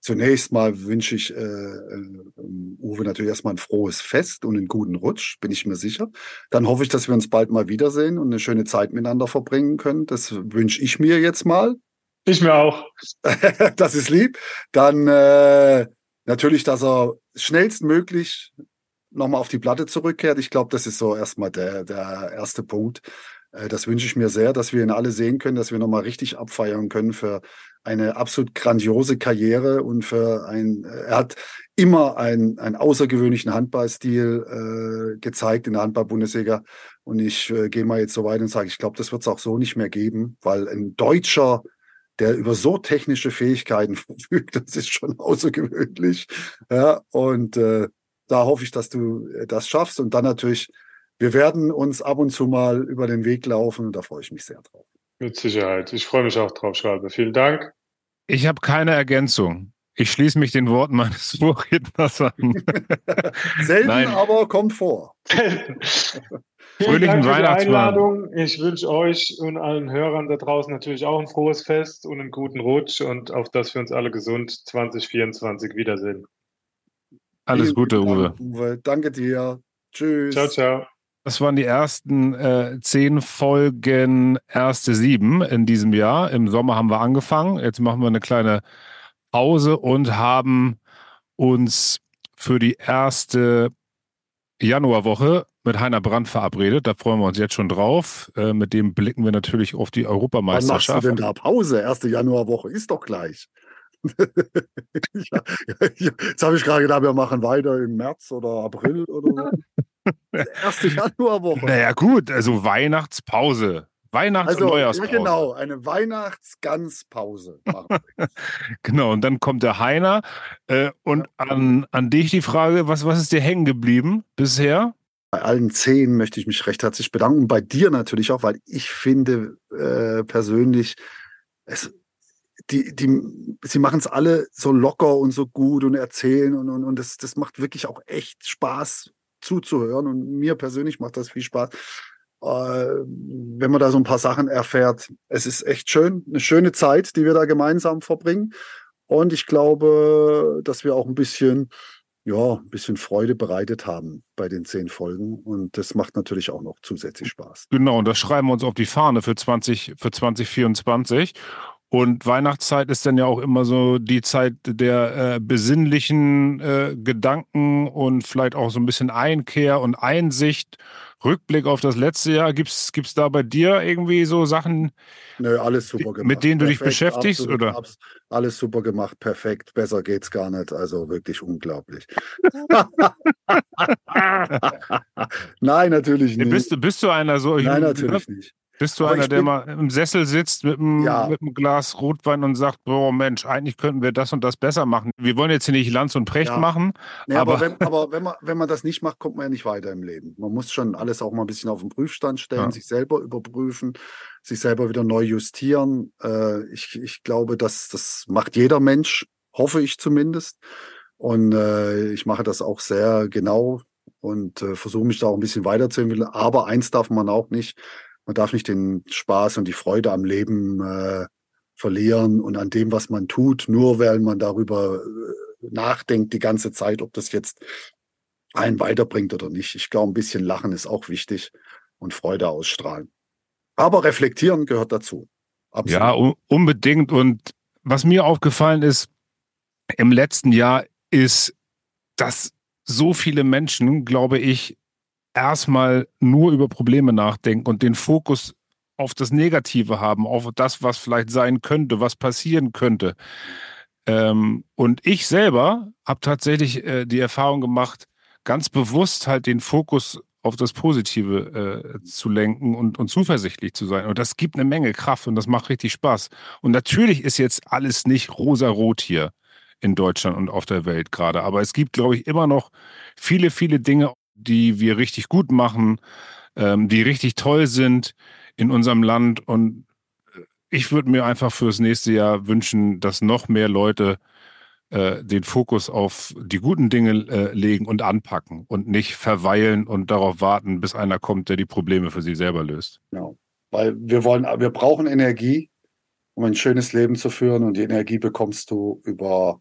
zunächst mal wünsche ich äh, äh, Uwe natürlich erstmal ein frohes Fest und einen guten Rutsch, bin ich mir sicher. Dann hoffe ich, dass wir uns bald mal wiedersehen und eine schöne Zeit miteinander verbringen können. Das wünsche ich mir jetzt mal. Ich mir auch. [laughs] das ist lieb. Dann äh, natürlich, dass er schnellstmöglich nochmal auf die Platte zurückkehrt. Ich glaube, das ist so erstmal der, der erste Punkt. Äh, das wünsche ich mir sehr, dass wir ihn alle sehen können, dass wir nochmal richtig abfeiern können für eine absolut grandiose Karriere und für ein, er hat immer einen, einen außergewöhnlichen Handballstil äh, gezeigt in der Handball-Bundesliga. Und ich äh, gehe mal jetzt so weit und sage, ich glaube, das wird es auch so nicht mehr geben, weil ein Deutscher, der über so technische Fähigkeiten [laughs] verfügt, das ist schon außergewöhnlich. Ja, und äh, da hoffe ich, dass du äh, das schaffst. Und dann natürlich, wir werden uns ab und zu mal über den Weg laufen und da freue ich mich sehr drauf. Mit Sicherheit. Ich freue mich auch drauf, Schreibe. Vielen Dank. Ich habe keine Ergänzung. Ich schließe mich den Worten meines [laughs] Vorredners an. [laughs] Selten, Nein. aber kommt vor. Fröhlichen Weihnachtsmann. Ich wünsche euch und allen Hörern da draußen natürlich auch ein frohes Fest und einen guten Rutsch und auf dass wir uns alle gesund 2024 wiedersehen. Alles Gute, Uwe. Uwe. Danke dir. Tschüss. Ciao, ciao. Das waren die ersten äh, zehn Folgen, erste sieben in diesem Jahr. Im Sommer haben wir angefangen. Jetzt machen wir eine kleine Pause und haben uns für die erste Januarwoche mit Heiner Brandt verabredet. Da freuen wir uns jetzt schon drauf. Äh, mit dem blicken wir natürlich auf die Europameisterschaft. Wann machst du denn da Pause? Erste Januarwoche ist doch gleich. [laughs] ja, jetzt habe ich gerade gedacht, wir machen weiter im März oder April oder so. [laughs] Erste Januarwoche. Naja, gut, also Weihnachtspause. Weihnachts- Also, und ja, Neujahrspause. genau, eine wir. [laughs] Genau, und dann kommt der Heiner. Äh, und an, an dich die Frage, was, was ist dir hängen geblieben bisher? Bei allen zehn möchte ich mich recht herzlich bedanken und bei dir natürlich auch, weil ich finde äh, persönlich, es, die, die, sie machen es alle so locker und so gut und erzählen und, und, und das, das macht wirklich auch echt Spaß zuzuhören und mir persönlich macht das viel Spaß. Äh, wenn man da so ein paar Sachen erfährt, es ist echt schön, eine schöne Zeit, die wir da gemeinsam verbringen. Und ich glaube, dass wir auch ein bisschen ja, ein bisschen Freude bereitet haben bei den zehn Folgen. Und das macht natürlich auch noch zusätzlich Spaß. Genau, und das schreiben wir uns auf die Fahne für, 20, für 2024. Und Weihnachtszeit ist dann ja auch immer so die Zeit der äh, besinnlichen äh, Gedanken und vielleicht auch so ein bisschen Einkehr und Einsicht. Rückblick auf das letzte Jahr. Gibt es da bei dir irgendwie so Sachen, Nö, alles super gemacht. mit denen du dich Perfekt, beschäftigst? absolut, oder? abs- Alles super gemacht, perfekt. Besser geht's gar nicht. Also wirklich unglaublich. [laughs] [laughs] Nein, natürlich nicht. Bist, du, bist du einer so? Nein, natürlich nicht. Bist du Aber einer, der mal im Sessel sitzt mit einem, Ja. mit einem Glas Rotwein und sagt, boah Mensch, eigentlich könnten wir das und das besser machen. Wir wollen jetzt hier nicht Lanz und Precht Ja. machen, Nee, aber aber- wenn, [laughs] aber wenn, man, wenn man das nicht macht, kommt man ja nicht weiter im Leben. Man muss schon alles auch mal ein bisschen auf den Prüfstand stellen, Ja. sich selber überprüfen, sich selber wieder neu justieren. Äh, ich, ich glaube, dass das macht jeder Mensch, hoffe ich zumindest. Und äh, ich mache das auch sehr genau und äh, versuche mich da auch ein bisschen weiterzuentwickeln. Aber eins darf man auch nicht, man darf nicht den Spaß und die Freude am Leben äh, verlieren und an dem, was man tut, nur weil man darüber äh, nachdenkt die ganze Zeit, ob das jetzt einen weiterbringt oder nicht. Ich glaube, ein bisschen Lachen ist auch wichtig und Freude ausstrahlen. Aber reflektieren gehört dazu. Absolut. ja, un- unbedingt. Und was mir aufgefallen ist im letzten Jahr, ist, dass so viele Menschen, glaube ich, erstmal nur über Probleme nachdenken und den Fokus auf das Negative haben, auf das, was vielleicht sein könnte, was passieren könnte. Ähm, und ich selber habe tatsächlich äh, die Erfahrung gemacht, ganz bewusst halt den Fokus auf das Positive äh, zu lenken und, und zuversichtlich zu sein. Und das gibt eine Menge Kraft und das macht richtig Spaß. Und natürlich ist jetzt alles nicht rosarot hier in Deutschland und auf der Welt gerade. Aber es gibt, glaube ich, immer noch viele, viele Dinge, die wir richtig gut machen, ähm, die richtig toll sind in unserem Land. Und äh, ich würde mir einfach fürs nächste Jahr wünschen, dass noch mehr Leute äh, den Fokus auf die guten Dinge äh, legen und anpacken und nicht verweilen und darauf warten, bis einer kommt, der die Probleme für sie selber löst. Genau. Weil wir wollen, wir brauchen Energie, um ein schönes Leben zu führen und die Energie bekommst du über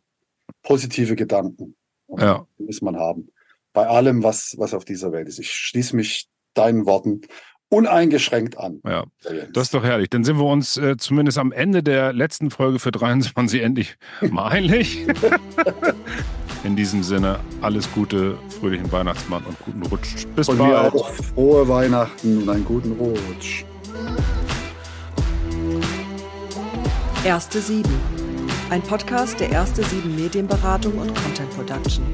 positive Gedanken. Und Ja. die muss man haben. Bei allem, was, was auf dieser Welt ist. Ich schließe mich deinen Worten uneingeschränkt an. Ja, das ist doch herrlich. Dann sind wir uns äh, zumindest am Ende der letzten Folge für 23 endlich [laughs] mal einig. [laughs] In diesem Sinne, alles Gute, fröhlichen Weihnachtsmann und guten Rutsch. Bis mir bald. auch frohe Weihnachten und einen guten Rutsch. Erste Sieben. Ein Podcast der Erste Sieben Medienberatung und Content Production.